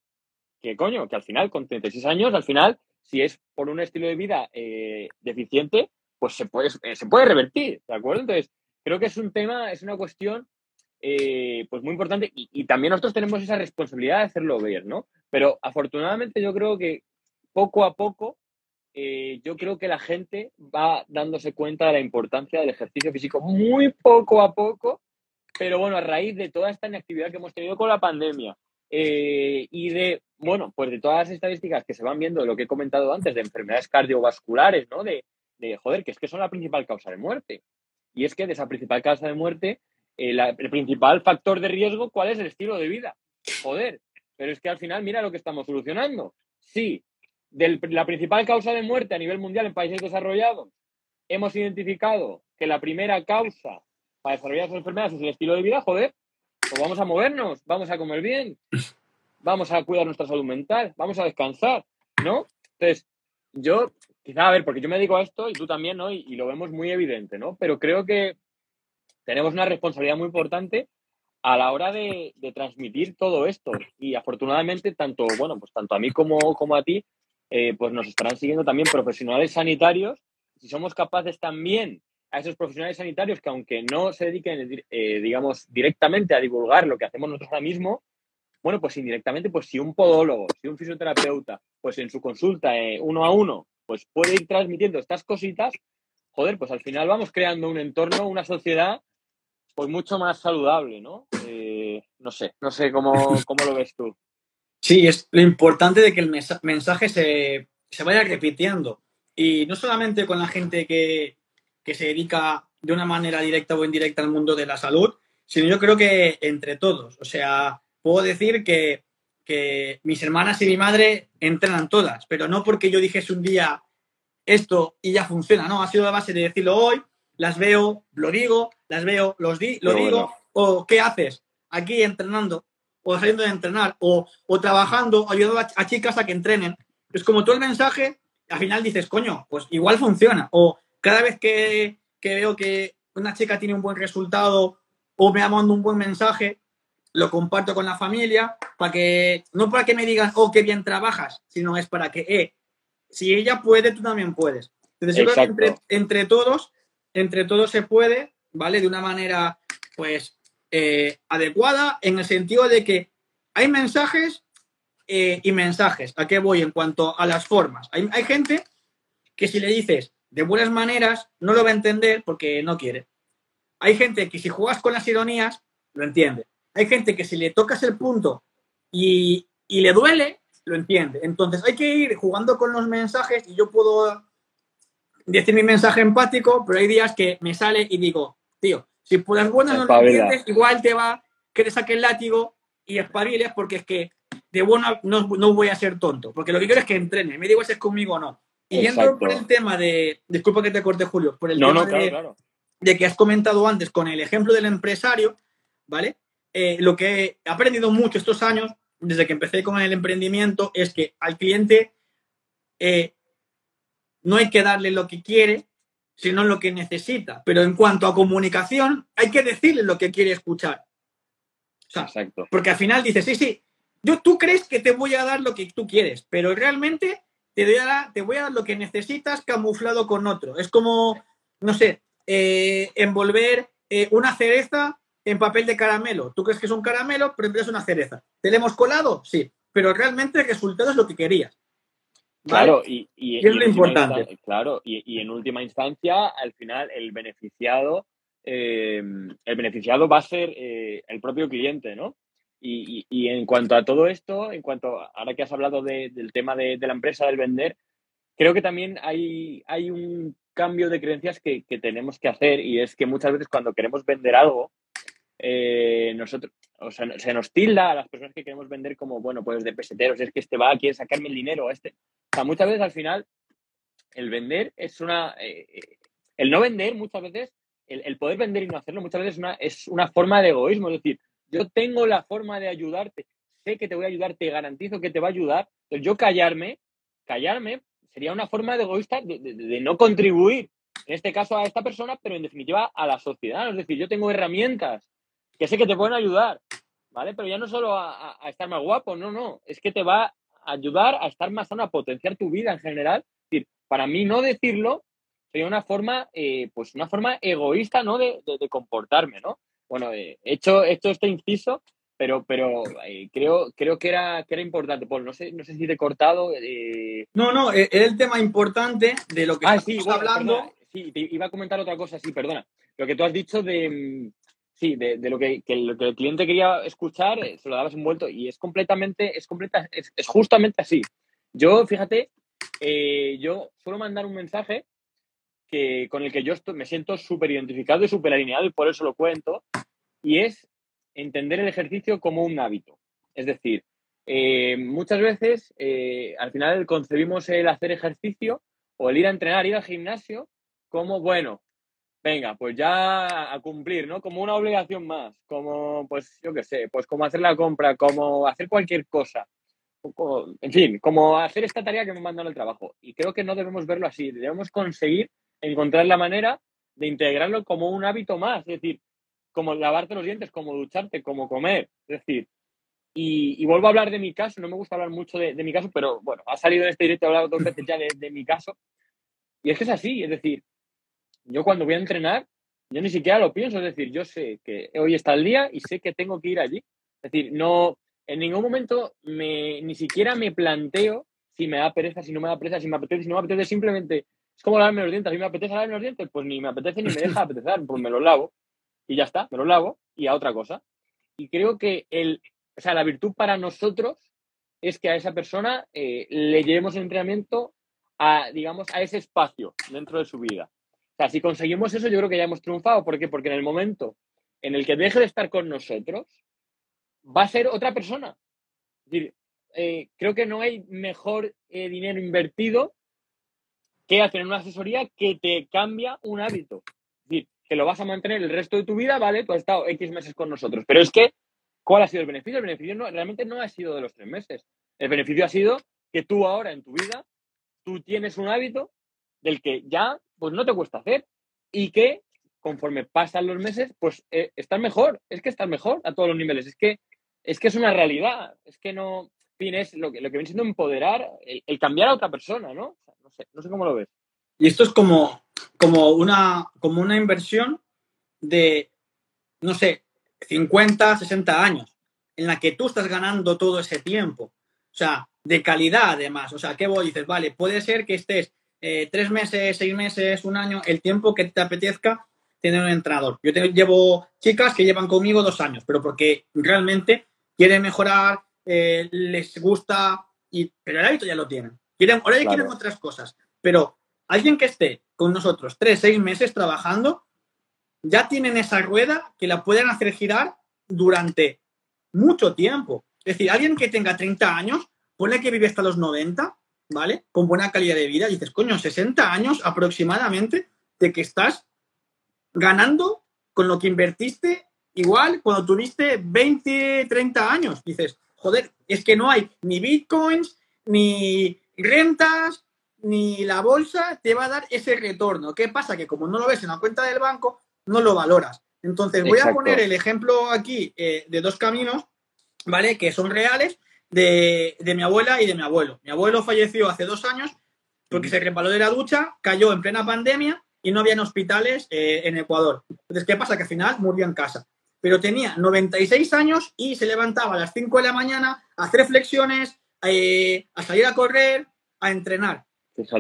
Que coño, que al final, con 36 años, al final, si es por un estilo de vida eh, deficiente, pues se puede, eh, se puede revertir, ¿de acuerdo? Entonces, creo que es un tema, es una cuestión eh, pues muy importante y, y, también nosotros tenemos esa responsabilidad de hacerlo ver, ¿no? Pero afortunadamente yo creo que poco a poco eh, yo creo que la gente va dándose cuenta de la importancia del ejercicio físico muy poco a poco, pero bueno, a raíz de toda esta inactividad que hemos tenido con la pandemia eh, y de, bueno, pues de todas las estadísticas que se van viendo, lo que he comentado antes, de enfermedades cardiovasculares, ¿no? De, de joder, que es que son la principal causa de muerte. Y es que de esa principal causa de muerte, eh, el principal factor de riesgo, ¿cuál es el estilo de vida? Joder, pero es que al final, mira lo que estamos solucionando. Sí, la principal causa de muerte a nivel mundial en países desarrollados, hemos identificado que la primera causa para desarrollar esas enfermedades es el estilo de vida, joder, pues vamos a movernos, vamos a comer bien, vamos a cuidar nuestra salud mental, vamos a descansar, ¿no? Entonces, yo, quizá, a ver, porque yo me dedico a esto y tú también, ¿no? Y, lo vemos muy evidente, ¿no? Pero creo que tenemos una responsabilidad muy importante a la hora de, de, transmitir todo esto. Y afortunadamente, tanto, bueno, pues tanto a mí como, como a ti, eh, pues nos estarán siguiendo también profesionales sanitarios. Si somos capaces también a esos profesionales sanitarios que aunque no se dediquen, eh, digamos, directamente a divulgar lo que hacemos nosotros ahora mismo, bueno, pues indirectamente, pues si un podólogo, si un fisioterapeuta, pues en su consulta eh, uno a uno, pues puede ir transmitiendo estas cositas, joder, pues al final vamos creando un entorno, una sociedad pues mucho más saludable, ¿no? Eh, no sé, no sé cómo, cómo lo ves tú. Sí, es lo importante de que el mensaje se, se vaya repitiendo. Y no solamente con la gente que, que se dedica de una manera directa o indirecta al mundo de la salud, sino yo creo que entre todos. O sea, puedo decir que, que mis hermanas y mi madre entrenan todas, pero no porque yo dijese un día esto y ya funciona, no, ha sido a base de decirlo hoy, las veo, lo digo, las veo, los di, lo digo, o ¿qué haces? Aquí entrenando, o saliendo de entrenar, o, o trabajando, ayudando a, chicas a que entrenen. Es como todo el mensaje, al final dices, coño, pues igual funciona. O cada vez que, que veo que una chica tiene un buen resultado o me ha mandado un buen mensaje, lo comparto con la familia, para que, no para que me digan, oh, qué bien trabajas, sino es para que, eh, si ella puede, tú también puedes. Entonces, yo creo que entre, todos, entre todos se puede, ¿vale? De una manera, pues, eh, adecuada, en el sentido de que hay mensajes eh, y mensajes. ¿A qué voy en cuanto a las formas? Hay, hay gente que si le dices de buenas maneras, no lo va a entender porque no quiere. Hay gente que si juegas con las ironías, lo entiende. Hay gente que si le tocas el punto y, y le duele, lo entiende. Entonces hay que ir jugando con los mensajes y yo puedo decir mi mensaje empático, pero hay días que me sale y digo, tío, si por las buenas no lo entiendes, igual te va que te saque el látigo y espabiles porque es que de buena no, no, voy a ser tonto, porque lo que quiero es que entrene, me digo si es conmigo o no. Y yendo por el tema de, disculpa que te corte Julio, por el tema de, de, que has comentado antes con el ejemplo del empresario, ¿vale? Eh, lo que he aprendido mucho estos años desde que empecé con el emprendimiento es que al cliente eh, no hay que darle lo que quiere, sino lo que necesita. Pero en cuanto a comunicación, hay que decirle lo que quiere escuchar. Exacto. Porque al final dices, sí, sí, yo, tú crees que te voy a dar lo que tú quieres, pero realmente te voy a dar, te voy a dar lo que necesitas camuflado con otro. Es como, no sé, eh, envolver eh, una cereza en papel de caramelo. Tú crees que es un caramelo, pero es una cereza. ¿Te lo hemos colado? Sí, pero realmente el resultado es lo que querías. Claro, y, es lo importante. Claro, y, en última instancia, al final, el beneficiado, eh, el beneficiado va a ser eh, el propio cliente, ¿no? Y, en cuanto a todo esto, en cuanto, ahora que has hablado del tema de, la empresa, del vender, creo que también hay, hay un cambio de creencias que, que tenemos que hacer y es que muchas veces cuando queremos vender algo, eh, nosotros, o sea, se nos tilda a las personas que queremos vender como, bueno, pues de peseteros, es que este va, quiere sacarme el dinero, este. O sea, muchas veces al final el vender es una, eh, el no vender muchas veces, el, poder vender y no hacerlo muchas veces es una, es una forma de egoísmo, es decir, yo tengo la forma de ayudarte, sé que te voy a ayudar, te garantizo que te va a ayudar, entonces yo callarme, callarme sería una forma de egoísta de, de no contribuir, en este caso a esta persona, pero en definitiva a la sociedad, es decir, yo tengo herramientas que sé que te pueden ayudar, ¿vale? Pero ya no solo a, estar más guapo, no, no, es que te va a ayudar a estar más sano, a potenciar tu vida en general. Es decir, para mí no decirlo sería una forma, eh, pues una forma egoísta, ¿no? De, comportarme, ¿no? Bueno, eh, he hecho, hecho este inciso, pero, pero eh, creo, creo que era, que era importante. Pues no sé, no sé si te he cortado. No, no, es el tema importante de lo que ah, estamos sí, hablando. sí, te iba a comentar otra cosa, sí, perdona. Lo que tú has dicho de, Sí, de, lo, que, el cliente quería escuchar, eh, se lo dabas envuelto y es completamente, es, completa, es, justamente así. Yo, fíjate, eh, yo suelo mandar un mensaje que, con el que yo me siento súper identificado y súper alineado y por eso lo cuento, y es entender el ejercicio como un hábito. Es decir, eh, muchas veces al final concebimos el hacer ejercicio o el ir a entrenar, ir al gimnasio, como, bueno, venga, pues ya a cumplir, ¿no? Como una obligación más, como, pues yo qué sé, pues como hacer la compra, como hacer cualquier cosa. en fin, como hacer esta tarea que me mandan al trabajo. Y creo que no debemos verlo así, debemos conseguir encontrar la manera de integrarlo como un hábito más, es decir, como lavarte los dientes, como ducharte, como comer, es decir, y, vuelvo a hablar de mi caso, no me gusta hablar mucho de, mi caso, pero bueno, ha salido en este directo, he hablado dos veces ya de mi caso, y es que es así, es decir, yo cuando voy a entrenar, yo ni siquiera lo pienso, es decir, yo sé que hoy está el día y sé que tengo que ir allí. Es decir, no, en ningún momento me, ni siquiera me planteo si me da pereza, si no me da pereza, si me apetece, si no me apetece, simplemente es como lavarme los dientes. Mí me apetece lavarme los dientes, pues ni me apetece ni me deja apetecer, pues me los lavo. y ya está, me lo lavo y a otra cosa. Y creo que el, o sea, la virtud para nosotros es que a esa persona eh, le llevemos el entrenamiento a, digamos, a ese espacio dentro de su vida. Sea, si conseguimos eso, yo creo que ya hemos triunfado. ¿Por qué? Porque en el momento en el que deje de estar con nosotros, va a ser otra persona. Es decir, eh, creo que no hay mejor eh, dinero invertido que hacer una asesoría que te cambia un hábito. Es decir, que lo vas a mantener el resto de tu vida, ¿vale? Tú has estado X meses con nosotros. Pero es que, ¿cuál ha sido el beneficio? El beneficio no, realmente no ha sido de los tres meses. El beneficio ha sido que tú ahora en tu vida, tú tienes un hábito del que ya pues no te cuesta hacer y que conforme pasan los meses, pues eh, estás mejor. Es que estás mejor a todos los niveles. Es que es, que es una realidad. Es que no, es lo que, lo que viene siendo empoderar, el, cambiar a otra persona, ¿no? no, sé, no sé cómo lo ves. Y esto es como, como, una, como una inversión de, no sé, 50, 60 años, en la que tú estás ganando todo ese tiempo. O sea, de calidad además. O sea, ¿qué voy? Dices, vale, puede ser que estés eh, tres meses, seis meses, un año, el tiempo que te apetezca tener un entrenador. Yo llevo chicas que llevan conmigo dos años, pero porque realmente quieren mejorar, eh, les gusta, y, pero el hábito ya lo tienen. Quieren, ahora ya quieren otras cosas. Pero alguien que esté con nosotros tres, seis meses trabajando, ya tienen esa rueda que la pueden hacer girar durante mucho tiempo. Es decir, alguien que tenga 30 años, pone que vive hasta los 90, ¿vale? Con buena calidad de vida, y dices, coño, 60 años aproximadamente de que estás ganando con lo que invertiste igual cuando tuviste 20, 30 años. Dices, joder, es que no hay ni bitcoins, ni rentas, ni la bolsa te va a dar ese retorno. ¿Qué pasa? Que como no lo ves en la cuenta del banco, no lo valoras. Entonces, voy a poner el ejemplo aquí eh, de dos caminos, ¿vale? Que son reales de, mi abuela y de mi abuelo. Mi abuelo falleció hace dos años porque se resbaló de la ducha, cayó en plena pandemia y no habían hospitales eh, en Ecuador. Entonces, ¿qué pasa? Que al final murió en casa pero tenía 96 años y se levantaba a las 5 de la mañana a hacer flexiones, eh, a salir a correr, a entrenar.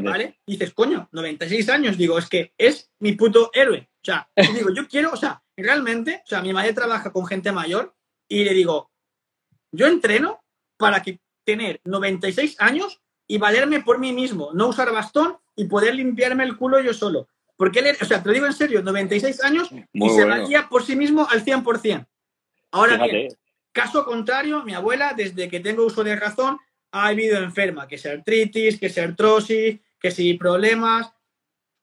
¿Vale? Y dices, coño, 96 años, digo, es que es mi puto héroe. O sea, digo, yo quiero, o sea, realmente, o sea, mi madre trabaja con gente mayor y le digo, yo entreno para que tener 96 años y valerme por mí mismo, no usar bastón y poder limpiarme el culo yo solo. Porque él, o sea, te lo digo en serio, 96 años y se valía por sí mismo al 100%. Ahora bien, caso contrario, mi abuela, desde que tengo uso de razón, ha vivido enferma, que sea artritis, que sea artrosis, que si problemas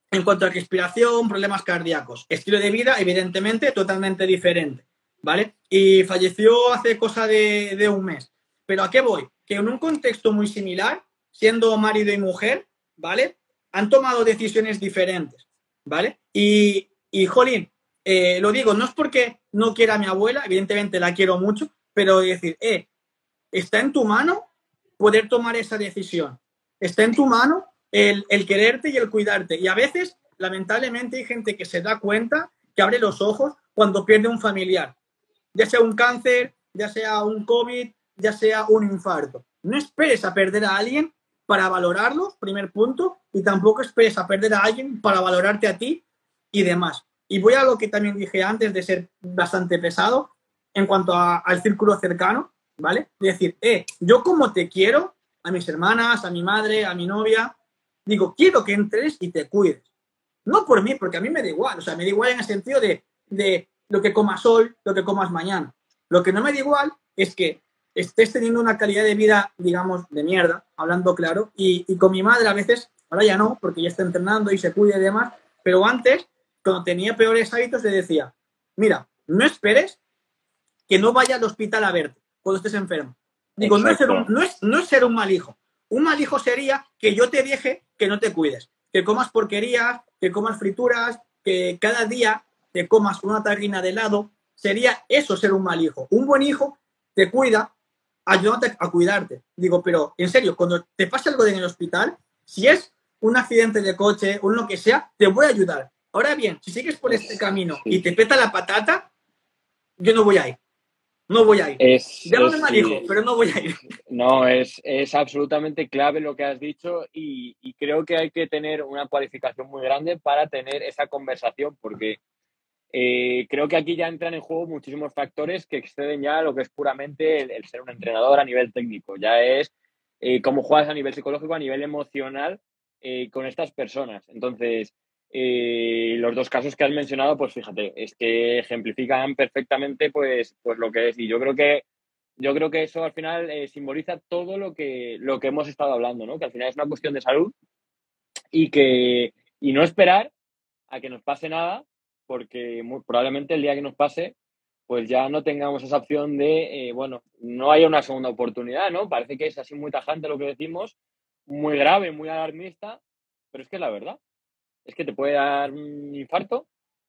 en cuanto a respiración, problemas cardíacos. Estilo de vida, evidentemente, totalmente diferente, ¿vale? Y falleció hace cosa de, de un mes. Pero ¿a qué voy? Que en un contexto muy similar, siendo marido y mujer, ¿vale? Han tomado decisiones diferentes. ¿vale? Y, y jolín, eh, lo digo, no es porque no quiera a mi abuela, evidentemente la quiero mucho, pero decir, eh, está en tu mano poder tomar esa decisión. Está en tu mano el, el, quererte y el cuidarte. Y a veces, lamentablemente, hay gente que se da cuenta, que abre los ojos cuando pierde un familiar, ya sea un cáncer, ya sea un COVID, ya sea un infarto. No esperes a perder a alguien para valorarlos, primer punto, y tampoco esperes a perder a alguien para valorarte a ti y demás. Y voy a lo que también dije antes de ser bastante pesado en cuanto al círculo cercano, ¿vale? Decir, eh, yo como te quiero, a mis hermanas, a mi madre, a mi novia, digo, quiero que entres y te cuides. No por mí, porque a mí me da igual, o sea, me da igual en el sentido de, de lo que comas hoy, lo que comas mañana. Lo que no me da igual es que estés teniendo una calidad de vida, digamos, de mierda, hablando claro, y, con mi madre a veces, ahora ya no, porque ya está entrenando y se cuida y demás, pero antes, cuando tenía peores hábitos, le decía, mira, no esperes que no vaya al hospital a verte cuando estés enfermo. Digo, no es, ser un, no, es, no es ser un mal hijo. Un mal hijo sería que yo te deje que no te cuides, que comas porquerías, que comas frituras, que cada día te comas una tarrina de helado. Sería eso ser un mal hijo. Un buen hijo te cuida, ayúdate a cuidarte. Digo, pero en serio, cuando te pasa algo en el hospital, si es un accidente de coche o lo que sea, te voy a ayudar. Ahora bien, si sigues por este camino y te peta la patata, yo no voy a ir. No voy a ir. Es, Llámame mal hijo, pero no voy a ir. No, es, es absolutamente clave lo que has dicho y, creo que hay que tener una cualificación muy grande para tener esa conversación porque eh, creo que aquí ya entran en juego muchísimos factores que exceden ya lo que es puramente el, ser un entrenador a nivel técnico. Ya es eh, cómo juegas a nivel psicológico, a nivel emocional eh, con estas personas. Entonces, los dos casos que has mencionado, pues fíjate, es que ejemplifican perfectamente pues, pues lo que es. Y yo creo que yo creo que eso al final simboliza todo lo que, lo que hemos estado hablando, ¿no? Que al final es una cuestión de salud y que y no esperar a que nos pase nada porque probablemente el día que nos pase, pues ya no tengamos esa opción de, eh, bueno, no haya una segunda oportunidad, ¿no? Parece que es así muy tajante lo que decimos, muy grave, muy alarmista, pero es que la verdad. Es que te puede dar un infarto,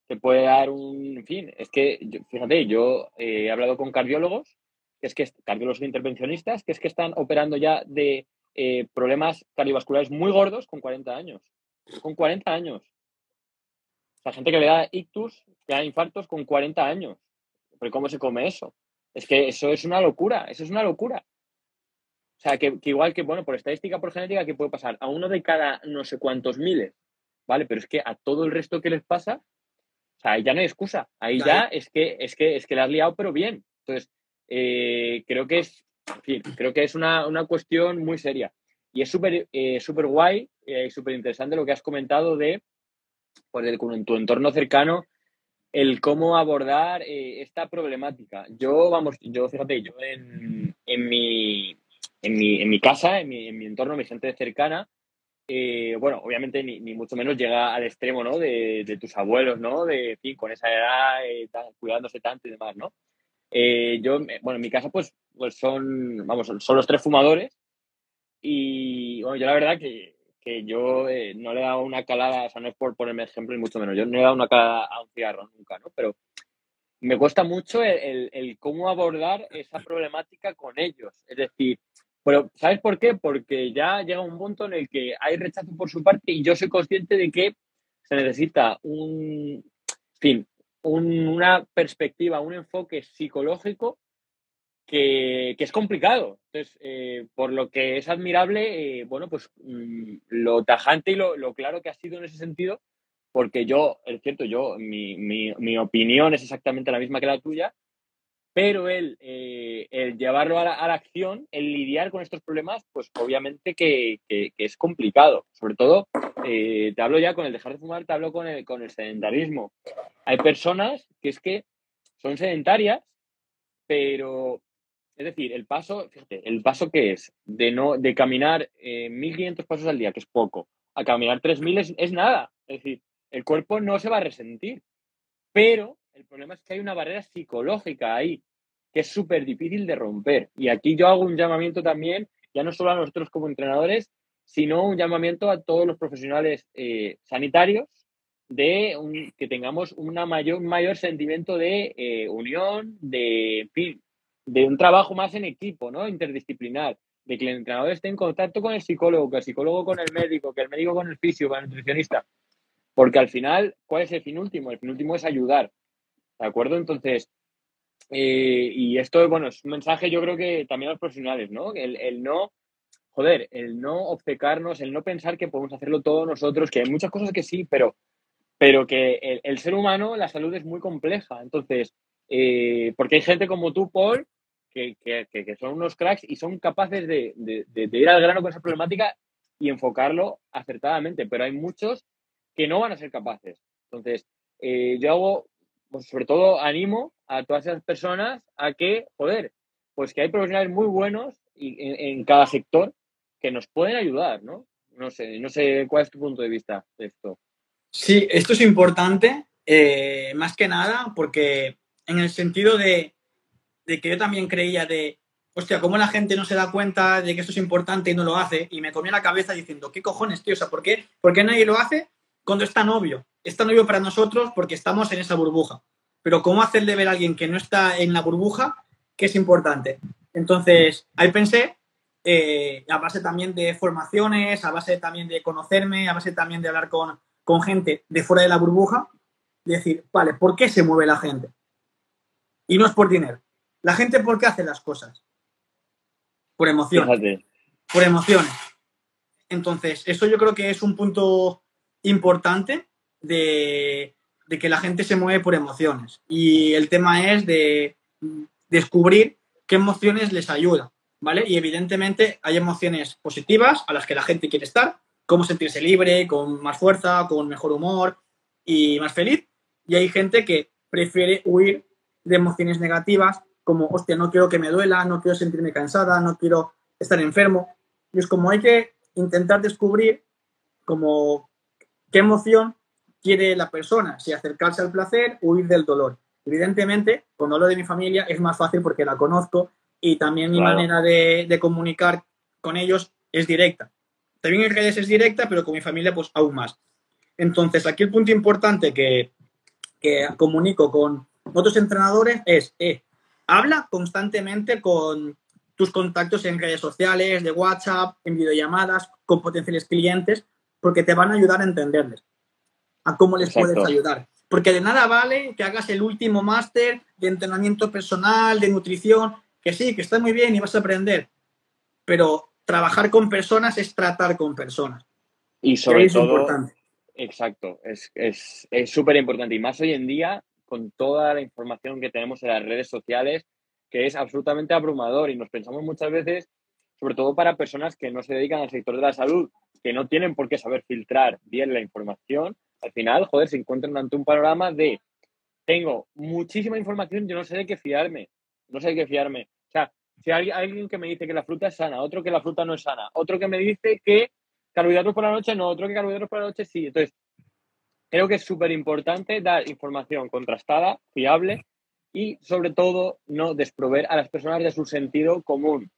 te puede dar un, en fin, es que, fíjate, yo eh, he hablado con cardiólogos, que es que cardiólogos intervencionistas, que es que están operando ya de eh, problemas cardiovasculares muy gordos con 40 años. Con 40 años. La gente que le da ictus, que da infartos con 40 años. ¿Pero cómo se come eso? Es que eso es una locura, eso es una locura. O sea, que, igual que, bueno, por estadística, por genética, ¿qué puede pasar? A uno de cada no sé cuántos miles, ¿vale? Pero es que a todo el resto que les pasa, o sea, ahí ya no hay excusa. Ahí ya es que, es que, es que la has liado, pero bien. Entonces, eh, creo que es, en fin, creo que es una, cuestión muy seria. Y es súper eh, súper guay eh, y súper interesante lo que has comentado de por el, en tu entorno cercano el cómo abordar eh, esta problemática. Yo, vamos, yo fíjate, yo en, en, mi, en, mi, en mi casa, en mi, en mi entorno, mi gente cercana, eh, bueno, obviamente ni, ni, mucho menos llega al extremo, ¿no? De, de tus abuelos, ¿no? De, fin, con esa edad, eh, cuidándose tanto y demás, ¿no? yo, bueno, en mi casa, pues, pues son, vamos, son los tres fumadores y, bueno, yo la verdad que yo eh, no le he dado una calada, o sea, no es por ponerme ejemplo y mucho menos, yo no le he dado una calada a un cigarro nunca, ¿no? Pero me cuesta mucho el, cómo abordar esa problemática con ellos. Es decir, pero ¿sabes por qué? Porque ya llega un punto en el que hay rechazo por su parte y yo soy consciente de que se necesita un, fin, una perspectiva, un enfoque psicológico que, es complicado. Entonces, eh, por lo que es admirable, eh, bueno, pues mm, lo tajante y lo, claro que ha sido en ese sentido, porque yo, es cierto, yo, mi, mi, opinión es exactamente la misma que la tuya, pero el, eh, el llevarlo a la, acción, el lidiar con estos problemas, pues obviamente que, es complicado. Sobre todo, te hablo ya con el dejar de fumar, te hablo con el, con el sedentarismo. Hay personas que es que son sedentarias, pero es decir, el paso, fíjate, el paso que es de no de caminar 1.500 eh, pasos al día, que es poco, a caminar 3.000 es, es nada. Es decir, el cuerpo no se va a resentir. Pero el problema es que hay una barrera psicológica ahí, que es súper difícil de romper. Y aquí yo hago un llamamiento también, ya no solo a nosotros como entrenadores, sino un llamamiento a todos los profesionales eh, sanitarios de que tengamos una mayor, un mayor sentimiento de eh, unión, de, en fin, de un trabajo más en equipo, ¿no? Interdisciplinar, de que el entrenador esté en contacto con el psicólogo, que el psicólogo con el médico, que el médico con el fisio, con el nutricionista. Porque al final, ¿cuál es el fin último? El fin último es ayudar. ¿De acuerdo? Entonces, eh, y esto, bueno, es un mensaje yo creo que también a los profesionales, ¿no? El, el, no, joder, el no obcecarnos, el no pensar que podemos hacerlo todos nosotros, que hay muchas cosas que sí, pero, pero que el, el ser humano, la salud es muy compleja. Entonces, eh, porque hay gente como tú, Paul, que, son unos cracks y son capaces de, ir al grano con esa problemática y enfocarlo acertadamente, pero hay muchos que no van a ser capaces. Entonces, eh, yo hago, pues sobre todo animo a todas esas personas a que, joder, pues que hay profesionales muy buenos en, cada sector que nos pueden ayudar, ¿no? No sé, no sé cuál es tu punto de vista de esto. Sí, esto es importante, eh, más que nada, porque en el sentido de de que yo también creía de, hostia, ¿cómo la gente no se da cuenta de que esto es importante y no lo hace? Y me comía la cabeza diciendo, ¿qué cojones, tío? O sea, ¿por qué, ¿por qué nadie lo hace cuando es tan obvio? Es tan obvio para nosotros porque estamos en esa burbuja. Pero ¿cómo hacerle ver a alguien que no está en la burbuja que es importante? Entonces, ahí pensé, eh, a base también de formaciones, a base también de conocerme, a base también de hablar con, con gente de fuera de la burbuja, decir, vale, ¿por qué se mueve la gente? Y no es por dinero. La gente, ¿por qué hace las cosas? Por emociones. Por emociones. Entonces, eso yo creo que es un punto importante de, de que la gente se mueve por emociones y el tema es de descubrir qué emociones les ayudan, ¿vale? Y evidentemente hay emociones positivas a las que la gente quiere estar, como sentirse libre, con más fuerza, con mejor humor y más feliz. Y hay gente que prefiere huir de emociones negativas, como, hostia, no quiero que me duela, no quiero sentirme cansada, no quiero estar enfermo. Y es como hay que intentar descubrir como qué emoción quiere la persona, si acercarse al placer o huir del dolor. Evidentemente, cuando hablo de mi familia es más fácil porque la conozco y también mi manera de, comunicar con ellos es directa. También en redes es directa, pero con mi familia pues aún más. Entonces, aquí el punto importante que, que comunico con otros entrenadores es, eh, habla constantemente con tus contactos en redes sociales, de WhatsApp, en videollamadas, con potenciales clientes, porque te van a ayudar a entenderles, a cómo les puedes ayudar. Porque de nada vale que hagas el último máster de entrenamiento personal, de nutrición, que sí, que está muy bien y vas a aprender, pero trabajar con personas es tratar con personas. Y sobre todo, importante. exacto, es súper es, importante. Y más hoy en día, con toda la información que tenemos en las redes sociales, que es absolutamente abrumador y nos pensamos muchas veces, sobre todo para personas que no se dedican al sector de la salud, que no tienen por qué saber filtrar bien la información, al final, joder, se encuentran ante un panorama de tengo muchísima información, yo no sé de qué fiarme, no sé de qué fiarme. O sea, si hay alguien que me dice que la fruta es sana, otro que la fruta no es sana, otro que me dice que carbohidratos por la noche no, otro que carbohidratos por la noche sí. Entonces, creo que es súper importante dar información contrastada, fiable y sobre todo no desprover a las personas de su sentido común.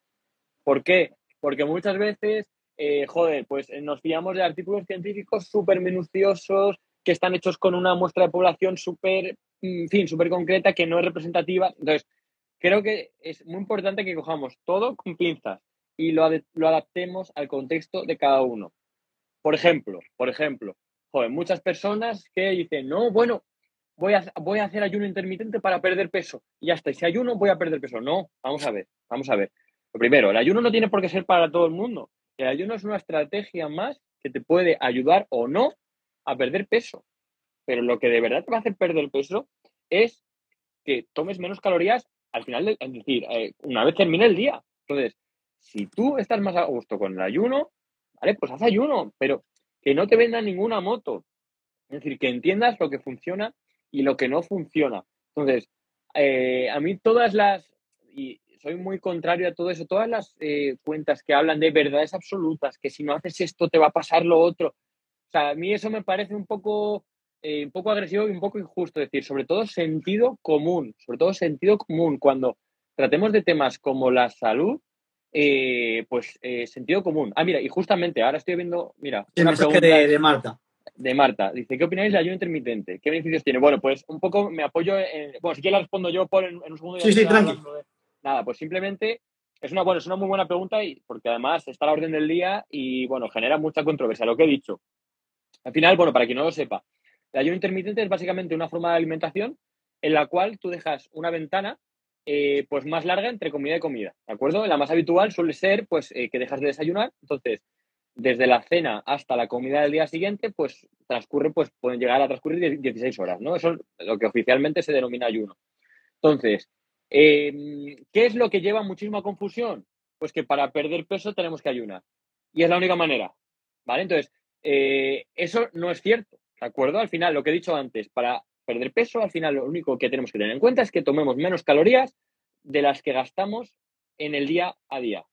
¿Por qué? Porque muchas veces, eh, joder, pues nos fiamos de artículos científicos súper minuciosos que están hechos con una muestra de población súper, en fin, súper concreta que no es representativa. Entonces, creo que es muy importante que cojamos todo con pinzas y lo, lo adaptemos al contexto de cada uno. Por ejemplo, por ejemplo, joder, muchas personas que dicen, no, bueno, voy a, voy a hacer ayuno intermitente para perder peso. Y ya está, si ayuno voy a perder peso. No, vamos a ver, vamos a ver. Lo primero, el ayuno no tiene por qué ser para todo el mundo. El ayuno es una estrategia más que te puede ayudar o no a perder peso. Pero lo que de verdad te va a hacer perder peso es que tomes menos calorías al final, es decir, eh, una vez termine el día. Entonces, si tú estás más a gusto con el ayuno, ¿vale? Pues haz ayuno, pero que no te venda ninguna moto. Es decir, que entiendas lo que funciona y lo que no funciona. Entonces, eh, a mí todas las, y soy muy contrario a todo eso, todas las eh, cuentas que hablan de verdades absolutas, que si no haces esto te va a pasar lo otro, o sea, a mí eso me parece un poco, eh, un poco agresivo y un poco injusto, es decir, sobre todo sentido común, sobre todo sentido común, cuando tratemos de temas como la salud, pues sentido común. Ah, mira, y justamente ahora estoy viendo, mira, de, de Marta de Marta. Dice, ¿qué opináis del ayuno intermitente? ¿Qué beneficios tiene? Bueno, pues un poco me apoyo en... Bueno, si quieres la respondo yo por en, un segundo. Sí, sí, tranquilo. Nada, pues simplemente es una, bueno, es una muy buena pregunta y porque además está a la orden del día y, bueno, genera mucha controversia, lo que he dicho. Al final, bueno, para quien no lo sepa, el ayuno intermitente es básicamente una forma de alimentación en la cual tú dejas una ventana eh, pues más larga entre comida y comida, ¿de acuerdo? La más habitual suele ser pues eh, que dejas de desayunar, entonces desde la cena hasta la comida del día siguiente, pues transcurre, pues pueden llegar a transcurrir 16 horas, ¿no? Eso es lo que oficialmente se denomina ayuno. Entonces, em, ¿qué es lo que lleva muchísima confusión? Pues que para perder peso tenemos que ayunar. Y es la única manera, ¿vale? Entonces, eh, eso no es cierto, ¿de acuerdo? Al final, lo que he dicho antes, para perder peso, al final lo único que tenemos que tener en cuenta es que tomemos menos calorías de las que gastamos en el día a día,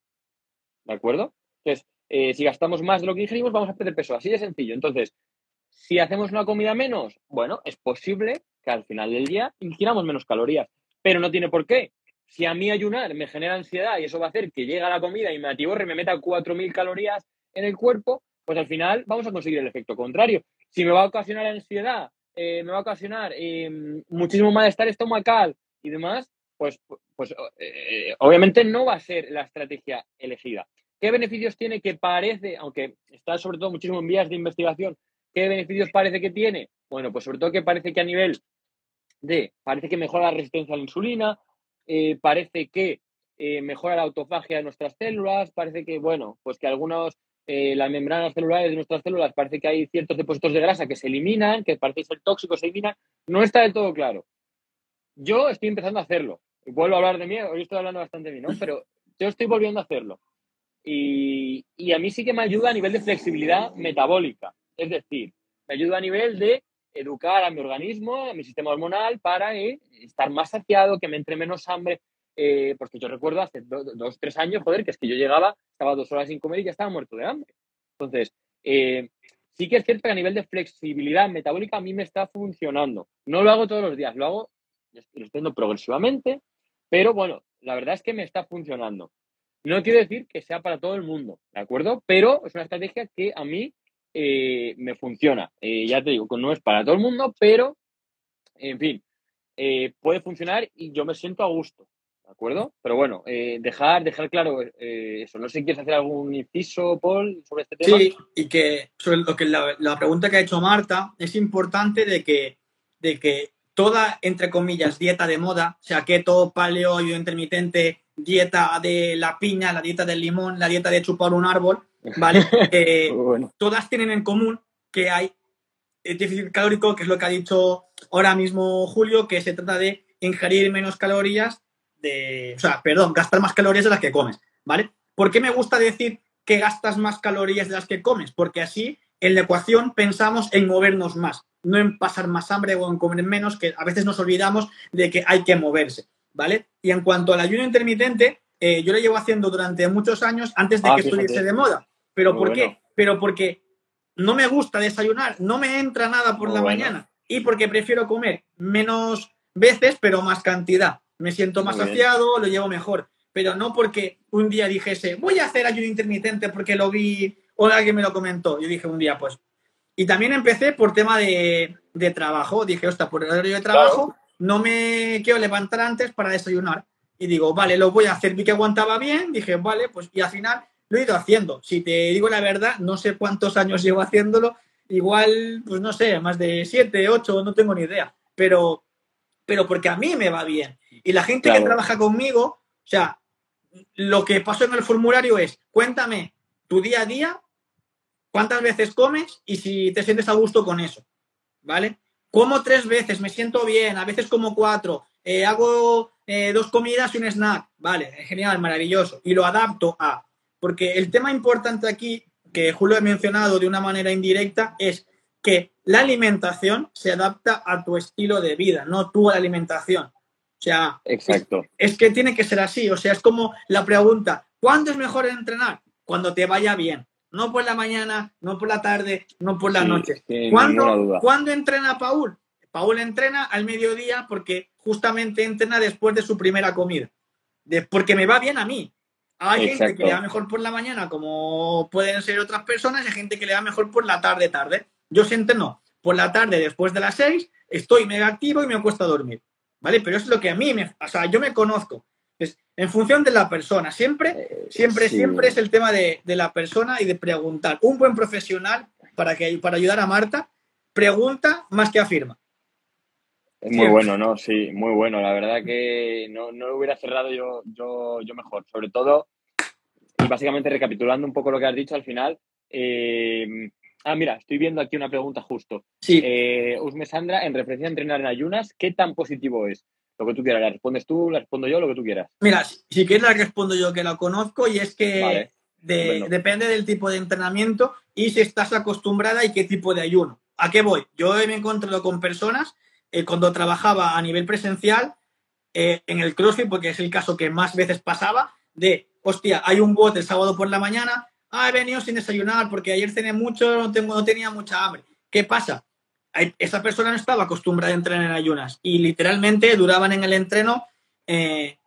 ¿de acuerdo? Entonces, eh, si gastamos más de lo que ingerimos, vamos a perder peso. Así de sencillo. Entonces, si hacemos una comida menos, bueno, es posible que al final del día ingiramos menos calorías, pero no tiene por qué. Si a mí ayunar me genera ansiedad y eso va a hacer que llegue la comida y me atiborre y me meta 4.000 calorías en el cuerpo, pues al final vamos a conseguir el efecto contrario. Si me va a ocasionar ansiedad, eh, me va a ocasionar eh, muchísimo malestar estomacal y demás, pues, pues obviamente no va a ser la estrategia elegida. ¿Qué beneficios tiene que parece, aunque está sobre todo muchísimo en vías de investigación, qué beneficios parece que tiene? Bueno, pues sobre todo que parece que a nivel de, parece que mejora la resistencia a la insulina, eh, parece que eh, mejora la autofagia de nuestras células, parece que, bueno, pues que algunos eh, las membranas celulares de nuestras células parece que hay ciertos depósitos de grasa que se eliminan, que parece ser tóxicos, se eliminan, no está del todo claro. Yo estoy empezando a hacerlo. Vuelvo a hablar de mí, hoy estoy hablando bastante de mí, ¿no? Pero yo estoy volviendo a hacerlo. Y, y a mí sí que me ayuda a nivel de flexibilidad metabólica. Es decir, me ayuda a nivel de educar a mi organismo, a mi sistema hormonal, para eh, estar más saciado, que me entre menos hambre. Eh, porque yo recuerdo hace dos, tres años, joder, que es que yo llegaba, estaba dos horas sin comer y ya estaba muerto de hambre. Entonces, eh, sí que es cierto que a nivel de flexibilidad metabólica a mí me está funcionando. No lo hago todos los días, lo hago, lo estoy progresivamente, pero bueno, la verdad es que me está funcionando. No quiero decir que sea para todo el mundo, ¿de acuerdo? Pero es una estrategia que a mí eh, me funciona. Eh, ya te digo, no es para todo el mundo, pero, en fin, puede funcionar y yo me siento a gusto. ¿De acuerdo? Pero bueno, dejar, dejar claro eso. No sé si quieres hacer algún inciso, Paul, sobre este tema. Sí, y que sobre lo que la, pregunta que ha hecho Marta, es importante de que, de que toda, entre comillas, dieta de moda, o sea, keto, paleo, yo intermitente, dieta de la piña, la dieta del limón, la dieta de chupar un árbol, ¿vale? Eh, todas tienen en común que hay déficit calórico, que es lo que ha dicho ahora mismo Julio, que se trata de ingerir menos calorías, de, o sea, perdón, gastar más calorías de las que comes, ¿vale? ¿Por qué me gusta decir que gastas más calorías de las que comes? Porque así en la ecuación pensamos en movernos más, no en pasar más hambre o en comer menos, que a veces nos olvidamos de que hay que moverse, ¿vale? Y en cuanto al ayuno intermitente, eh, yo lo llevo haciendo durante muchos años antes de ah, que estuviese de moda. ¿Pero por qué? Pero porque no me gusta desayunar, no me entra nada por la mañana y porque prefiero comer menos veces, pero más cantidad. Me siento más saciado, lo llevo mejor. Pero no porque un día dijese, voy a hacer ayuno intermitente porque lo vi o alguien me lo comentó. Yo dije un día, pues. Y también empecé por tema de, trabajo. Dije, ostras, por el horario de trabajo no me quiero levantar antes para desayunar. Y digo, vale, lo voy a hacer. Vi que aguantaba bien. Dije, vale, pues y al final lo he ido haciendo. Si te digo la verdad, no sé cuántos años llevo haciéndolo. Igual, pues no sé, más de siete, ocho, no tengo ni idea. Pero, pero porque a mí me va bien. Y la gente que trabaja conmigo, o sea, lo que pasó en el formulario es, cuéntame tu día a día, cuántas veces comes y si te sientes a gusto con eso. ¿Vale? Como tres veces, me siento bien, a veces como cuatro, eh, hago eh, dos comidas y un snack. Vale, genial, maravilloso. Y lo adapto a porque el tema importante aquí, que Julio ha mencionado de una manera indirecta, es que la alimentación se adapta a tu estilo de vida, no tú a la alimentación. O sea, Exacto. Es, que tiene que ser así. O sea, es como la pregunta, ¿cuándo es mejor entrenar? Cuando te vaya bien. No por la mañana, no por la tarde, no por la noche. ¿Cuándo, ¿Cuándo entrena Paul? Paul entrena al mediodía porque justamente entrena después de su primera comida. porque me va bien a mí. Hay gente que le da mejor por la mañana, como pueden ser otras personas, y hay gente que le da mejor por la tarde, tarde. Yo siento no. Por la tarde, después de las seis, estoy mega activo y me cuesta dormir. ¿Vale? Pero es lo que a mí me. O sea, yo me conozco. Es en función de la persona. Siempre, eh, siempre, siempre es el tema de, la persona y de preguntar. Un buen profesional, para, que, para ayudar a Marta, pregunta más que afirma. Es muy bueno, ¿no? Sí, muy bueno. La verdad que no, no lo hubiera cerrado yo, yo, yo mejor. Sobre todo, y básicamente recapitulando un poco lo que has dicho al final. Eh, ah, mira, estoy viendo aquí una pregunta justo. Sí. Eh, Usme Sandra, en referencia a entrenar en ayunas, ¿qué tan positivo es? Lo que tú quieras, la respondes tú, la respondo yo, lo que tú quieras. Mira, si quieres la respondo yo, que la conozco, y es que depende del tipo de entrenamiento y si estás acostumbrada y qué tipo de ayuno. ¿A qué voy? Yo me he encontrado con personas eh, cuando trabajaba a nivel presencial eh, en el CrossFit, porque es el caso que más veces pasaba, de, hostia, hay un bot el sábado por la mañana, ah, he venido sin desayunar porque ayer cené mucho, no, tengo, no tenía mucha hambre. ¿Qué pasa? Esa persona no estaba acostumbrada a entrenar en ayunas y literalmente duraban en el entreno eh,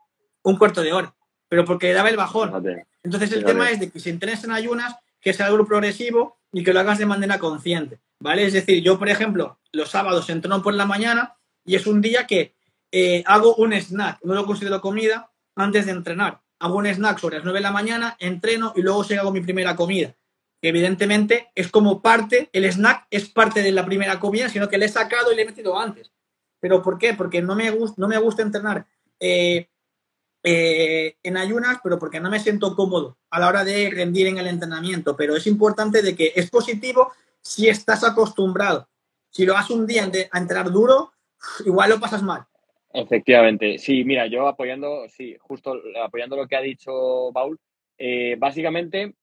un cuarto de hora, pero porque daba el bajón. Entonces el tema es de que si entrenas en ayunas, que sea algo progresivo y que lo hagas de manera consciente. ¿vale? Es decir, yo, por ejemplo, los sábados entreno por la mañana y es un día que eh, hago un snack, no lo considero comida, antes de entrenar. Hago un snack sobre las 9 de la mañana, entreno y luego se hago mi primera comida. evidentemente es como parte, el snack es parte de la primera comida, sino que le he sacado y le he metido antes. ¿Pero por qué? Porque no me, gusta, no me gusta entrenar eh, eh, en ayunas, pero porque no me siento cómodo a la hora de rendir en el entrenamiento. Pero es importante de que es positivo si estás acostumbrado. Si lo haces un día a entrenar duro, igual lo pasas mal. Efectivamente, sí, mira, yo apoyando, sí, justo apoyando lo que ha dicho Paul, eh, básicamente,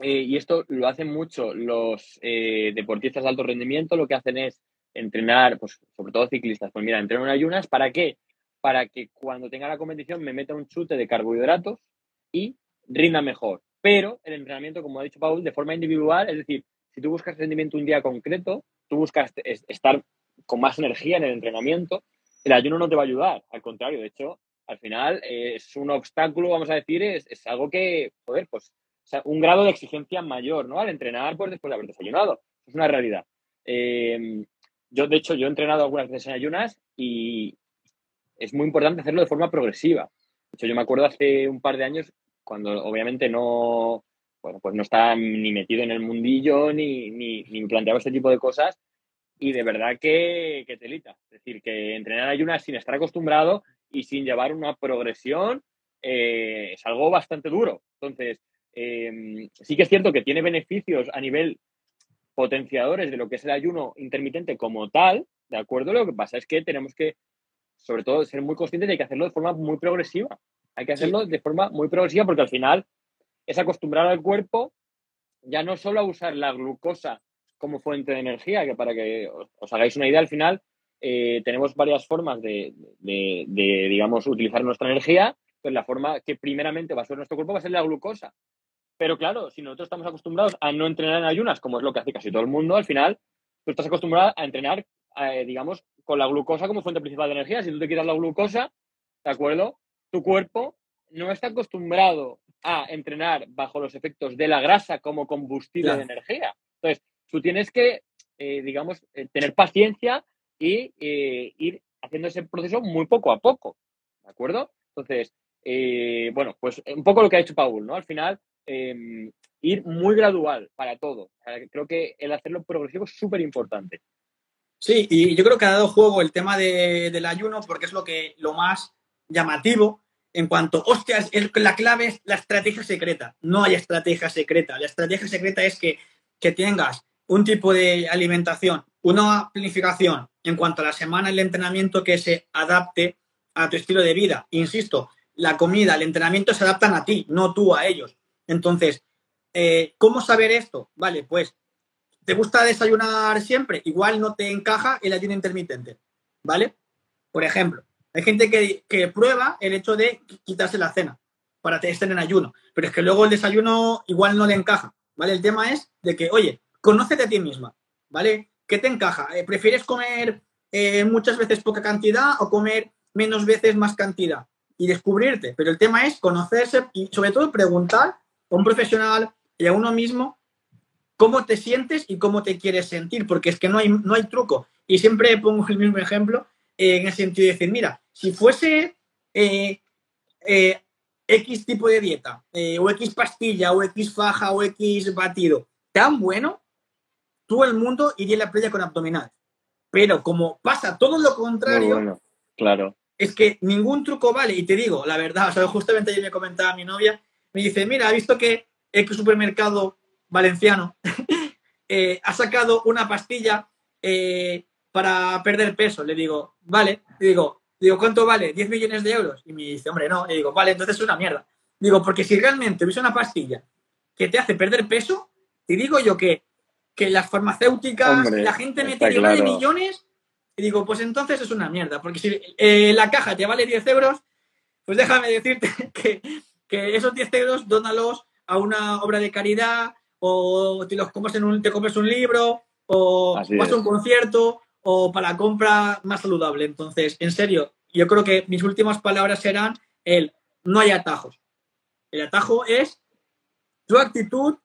eh, y esto lo hacen mucho los eh, deportistas de alto rendimiento, lo que hacen es entrenar, pues sobre todo ciclistas, pues mira, entreno en ayunas, ¿para qué? Para que cuando tenga la competición me meta un chute de carbohidratos y rinda mejor. Pero el entrenamiento, como ha dicho Paul, de forma individual, es decir, si tú buscas rendimiento un día concreto, tú buscas estar con más energía en el entrenamiento, el ayuno no te va a ayudar, al contrario, de hecho, al final eh, es un obstáculo, vamos a decir, es, algo que, joder, pues, un grado de exigencia mayor, ¿no? Al entrenar, pues, después de haber desayunado. Es una realidad. Eh, yo, de hecho, yo he entrenado algunas veces en ayunas y es muy importante hacerlo de forma progresiva. De hecho, yo me acuerdo hace un par de años, cuando obviamente no, bueno, pues no estaba ni metido en el mundillo ni, ni, ni planteaba este tipo de cosas, y de verdad que, que telita. Es decir, que entrenar ayunas sin estar acostumbrado y sin llevar una progresión eh, es algo bastante duro. Entonces, em, sí que es cierto que tiene beneficios a nivel potenciadores de lo que es el ayuno intermitente como tal, ¿de acuerdo? Lo que pasa es que tenemos que, sobre todo, ser muy conscientes de que hacerlo de forma muy progresiva. Hay que hacerlo de forma muy progresiva porque al final es acostumbrar al cuerpo ya no solo a usar la glucosa como fuente de energía, que para que os, hagáis una idea, al final eh, tenemos varias formas de, digamos, utilizar nuestra energía. Pues la forma que primeramente va a ser nuestro cuerpo va a ser la glucosa. Pero claro, si nosotros estamos acostumbrados a no entrenar en ayunas, como es lo que hace casi todo el mundo, al final tú estás acostumbrado a entrenar, eh, digamos, con la glucosa como fuente principal de energía. Si tú te quitas la glucosa, ¿de acuerdo? Tu cuerpo no está acostumbrado a entrenar bajo los efectos de la grasa como combustible de energía. Entonces, tú tienes que, eh, digamos, eh, tener paciencia y eh, ir haciendo ese proceso muy poco a poco, ¿de acuerdo? Entonces, bueno, pues un poco lo que ha hecho Paul, ¿no? Al final, em, ir muy gradual para todo. creo que el hacerlo progresivo es súper importante. Sí, y yo creo que ha dado juego el tema del ayuno porque es lo que lo más llamativo en cuanto, hostias, la clave es la estrategia secreta. No hay estrategia secreta. La estrategia secreta es que, que tengas un tipo de alimentación, una planificación en cuanto a la semana el entrenamiento que se adapte a tu estilo de vida. Insisto, la comida, el entrenamiento se adaptan a ti, no tú a ellos. Entonces, eh, ¿cómo saber esto? Vale, pues, ¿te gusta desayunar siempre? Igual no te encaja el ayuno intermitente, ¿vale? Por ejemplo, hay gente que, que prueba el hecho de quitarse la cena para estar en ayuno, pero es que luego el desayuno igual no le encaja, ¿vale? El tema es de que, oye, conócete a ti misma, ¿vale? ¿Qué te encaja? Eh, ¿Prefieres comer eh, muchas veces poca cantidad o comer menos veces más cantidad? Y descubrirte. Pero el tema es conocerse y sobre todo preguntar a un profesional y a uno mismo cómo te sientes y cómo te quieres sentir, porque es que no hay, no hay truco. Y siempre pongo el mismo ejemplo eh, en el sentido de decir, mira, si fuese X tipo de dieta, o X pastilla, o X faja, o X batido, tan bueno, todo el mundo iría a la playa con abdominales. Pero como pasa todo lo contrario, claro. es que ningún truco vale. Y te digo, la verdad, o sea, justamente ayer me comentaba mi novia, me dice, mira, ha visto que el supermercado valenciano eh, ha sacado una pastilla eh, para perder peso. Le digo, vale. Le digo, digo, ¿cuánto vale? 10 millones de euros. Y me dice, hombre, no. Le digo, vale, entonces es una mierda. Digo, porque si realmente hubiese una pastilla que te hace perder peso, te digo yo que que las farmacéuticas, la gente mete de millones, y digo, pues entonces es una mierda, porque si eh, la caja te vale 10 euros, pues déjame decirte que, esos 10 euros dónalos a una obra de caridad, o te los comes en un, te comes un libro, o vas a un concierto, o para compra más saludable. Entonces, en serio, yo creo que mis últimas palabras serán el no hay atajos. El atajo es tu actitud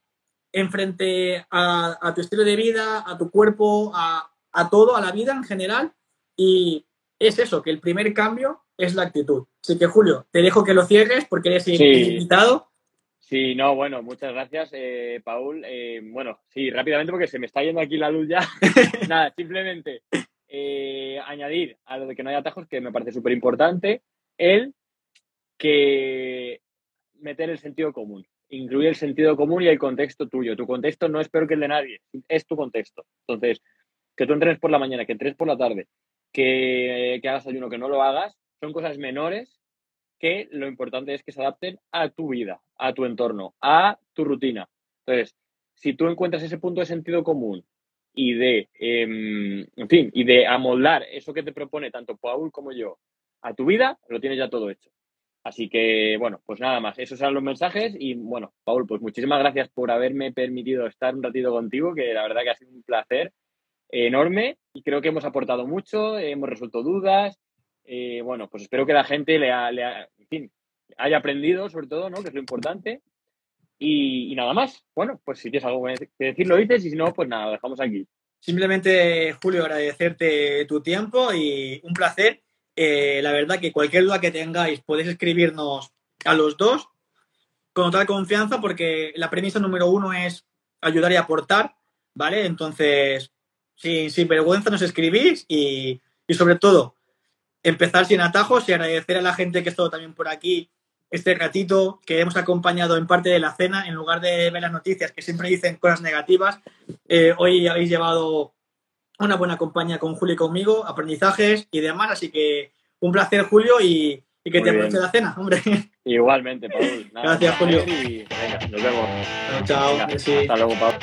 en frente a, tu estilo de vida, a tu cuerpo, a, todo, a la vida en general. Y es eso, que el primer cambio es la actitud. Así que, Julio, te dejo que lo cierres porque eres invitado. Sí, no, bueno, muchas gracias, eh, Paul. Eh, bueno, sí, rápidamente porque se me está yendo aquí la luz ya. Nada, simplemente eh, añadir a lo de que no hay atajos, que me parece súper importante, el que meter el sentido común, incluir el sentido común y el contexto tuyo. Tu contexto no es peor que el de nadie, es tu contexto. Entonces, que tú entrenes por la mañana, que entrenes por la tarde, que, que hagas ayuno, que no lo hagas, son cosas menores que lo importante es que se adapten a tu vida, a tu entorno, a tu rutina. Entonces, si tú encuentras ese punto de sentido común y de, em, en fin, y de amoldar eso que te propone tanto Paul como yo a tu vida, lo tienes ya todo hecho. Así que, bueno, pues nada más, esos eran los mensajes y bueno, Paul, pues muchísimas gracias por haberme permitido estar un ratito contigo, que la verdad que ha sido un placer enorme y creo que hemos aportado mucho, hemos resuelto dudas. Eh, bueno, pues espero que la gente le, en fin, haya aprendido sobre todo, ¿no? Que es lo importante. Y, nada más. Bueno, pues si tienes algo que decir, lo dices y si no, pues nada, lo dejamos aquí. Simplemente, Julio, agradecerte tu tiempo y un placer. Eh, la verdad que cualquier duda que tengáis podéis escribirnos a los dos con total confianza porque la premisa número uno es ayudar y aportar, ¿vale? Entonces, sin, sin vergüenza nos escribís y, y sobre todo empezar sin atajos y agradecer a la gente que ha estado también por aquí este ratito que hemos acompañado en parte de la cena, en lugar de ver las noticias que siempre dicen cosas negativas, eh, hoy habéis llevado una buena compañía con Julio y conmigo, aprendizajes y demás, así que un placer Julio y, que te aproveche la cena, hombre. Igualmente, Paul. Gracias, Julio. venga, nos vemos. Chao, chao. Hasta luego, Paul.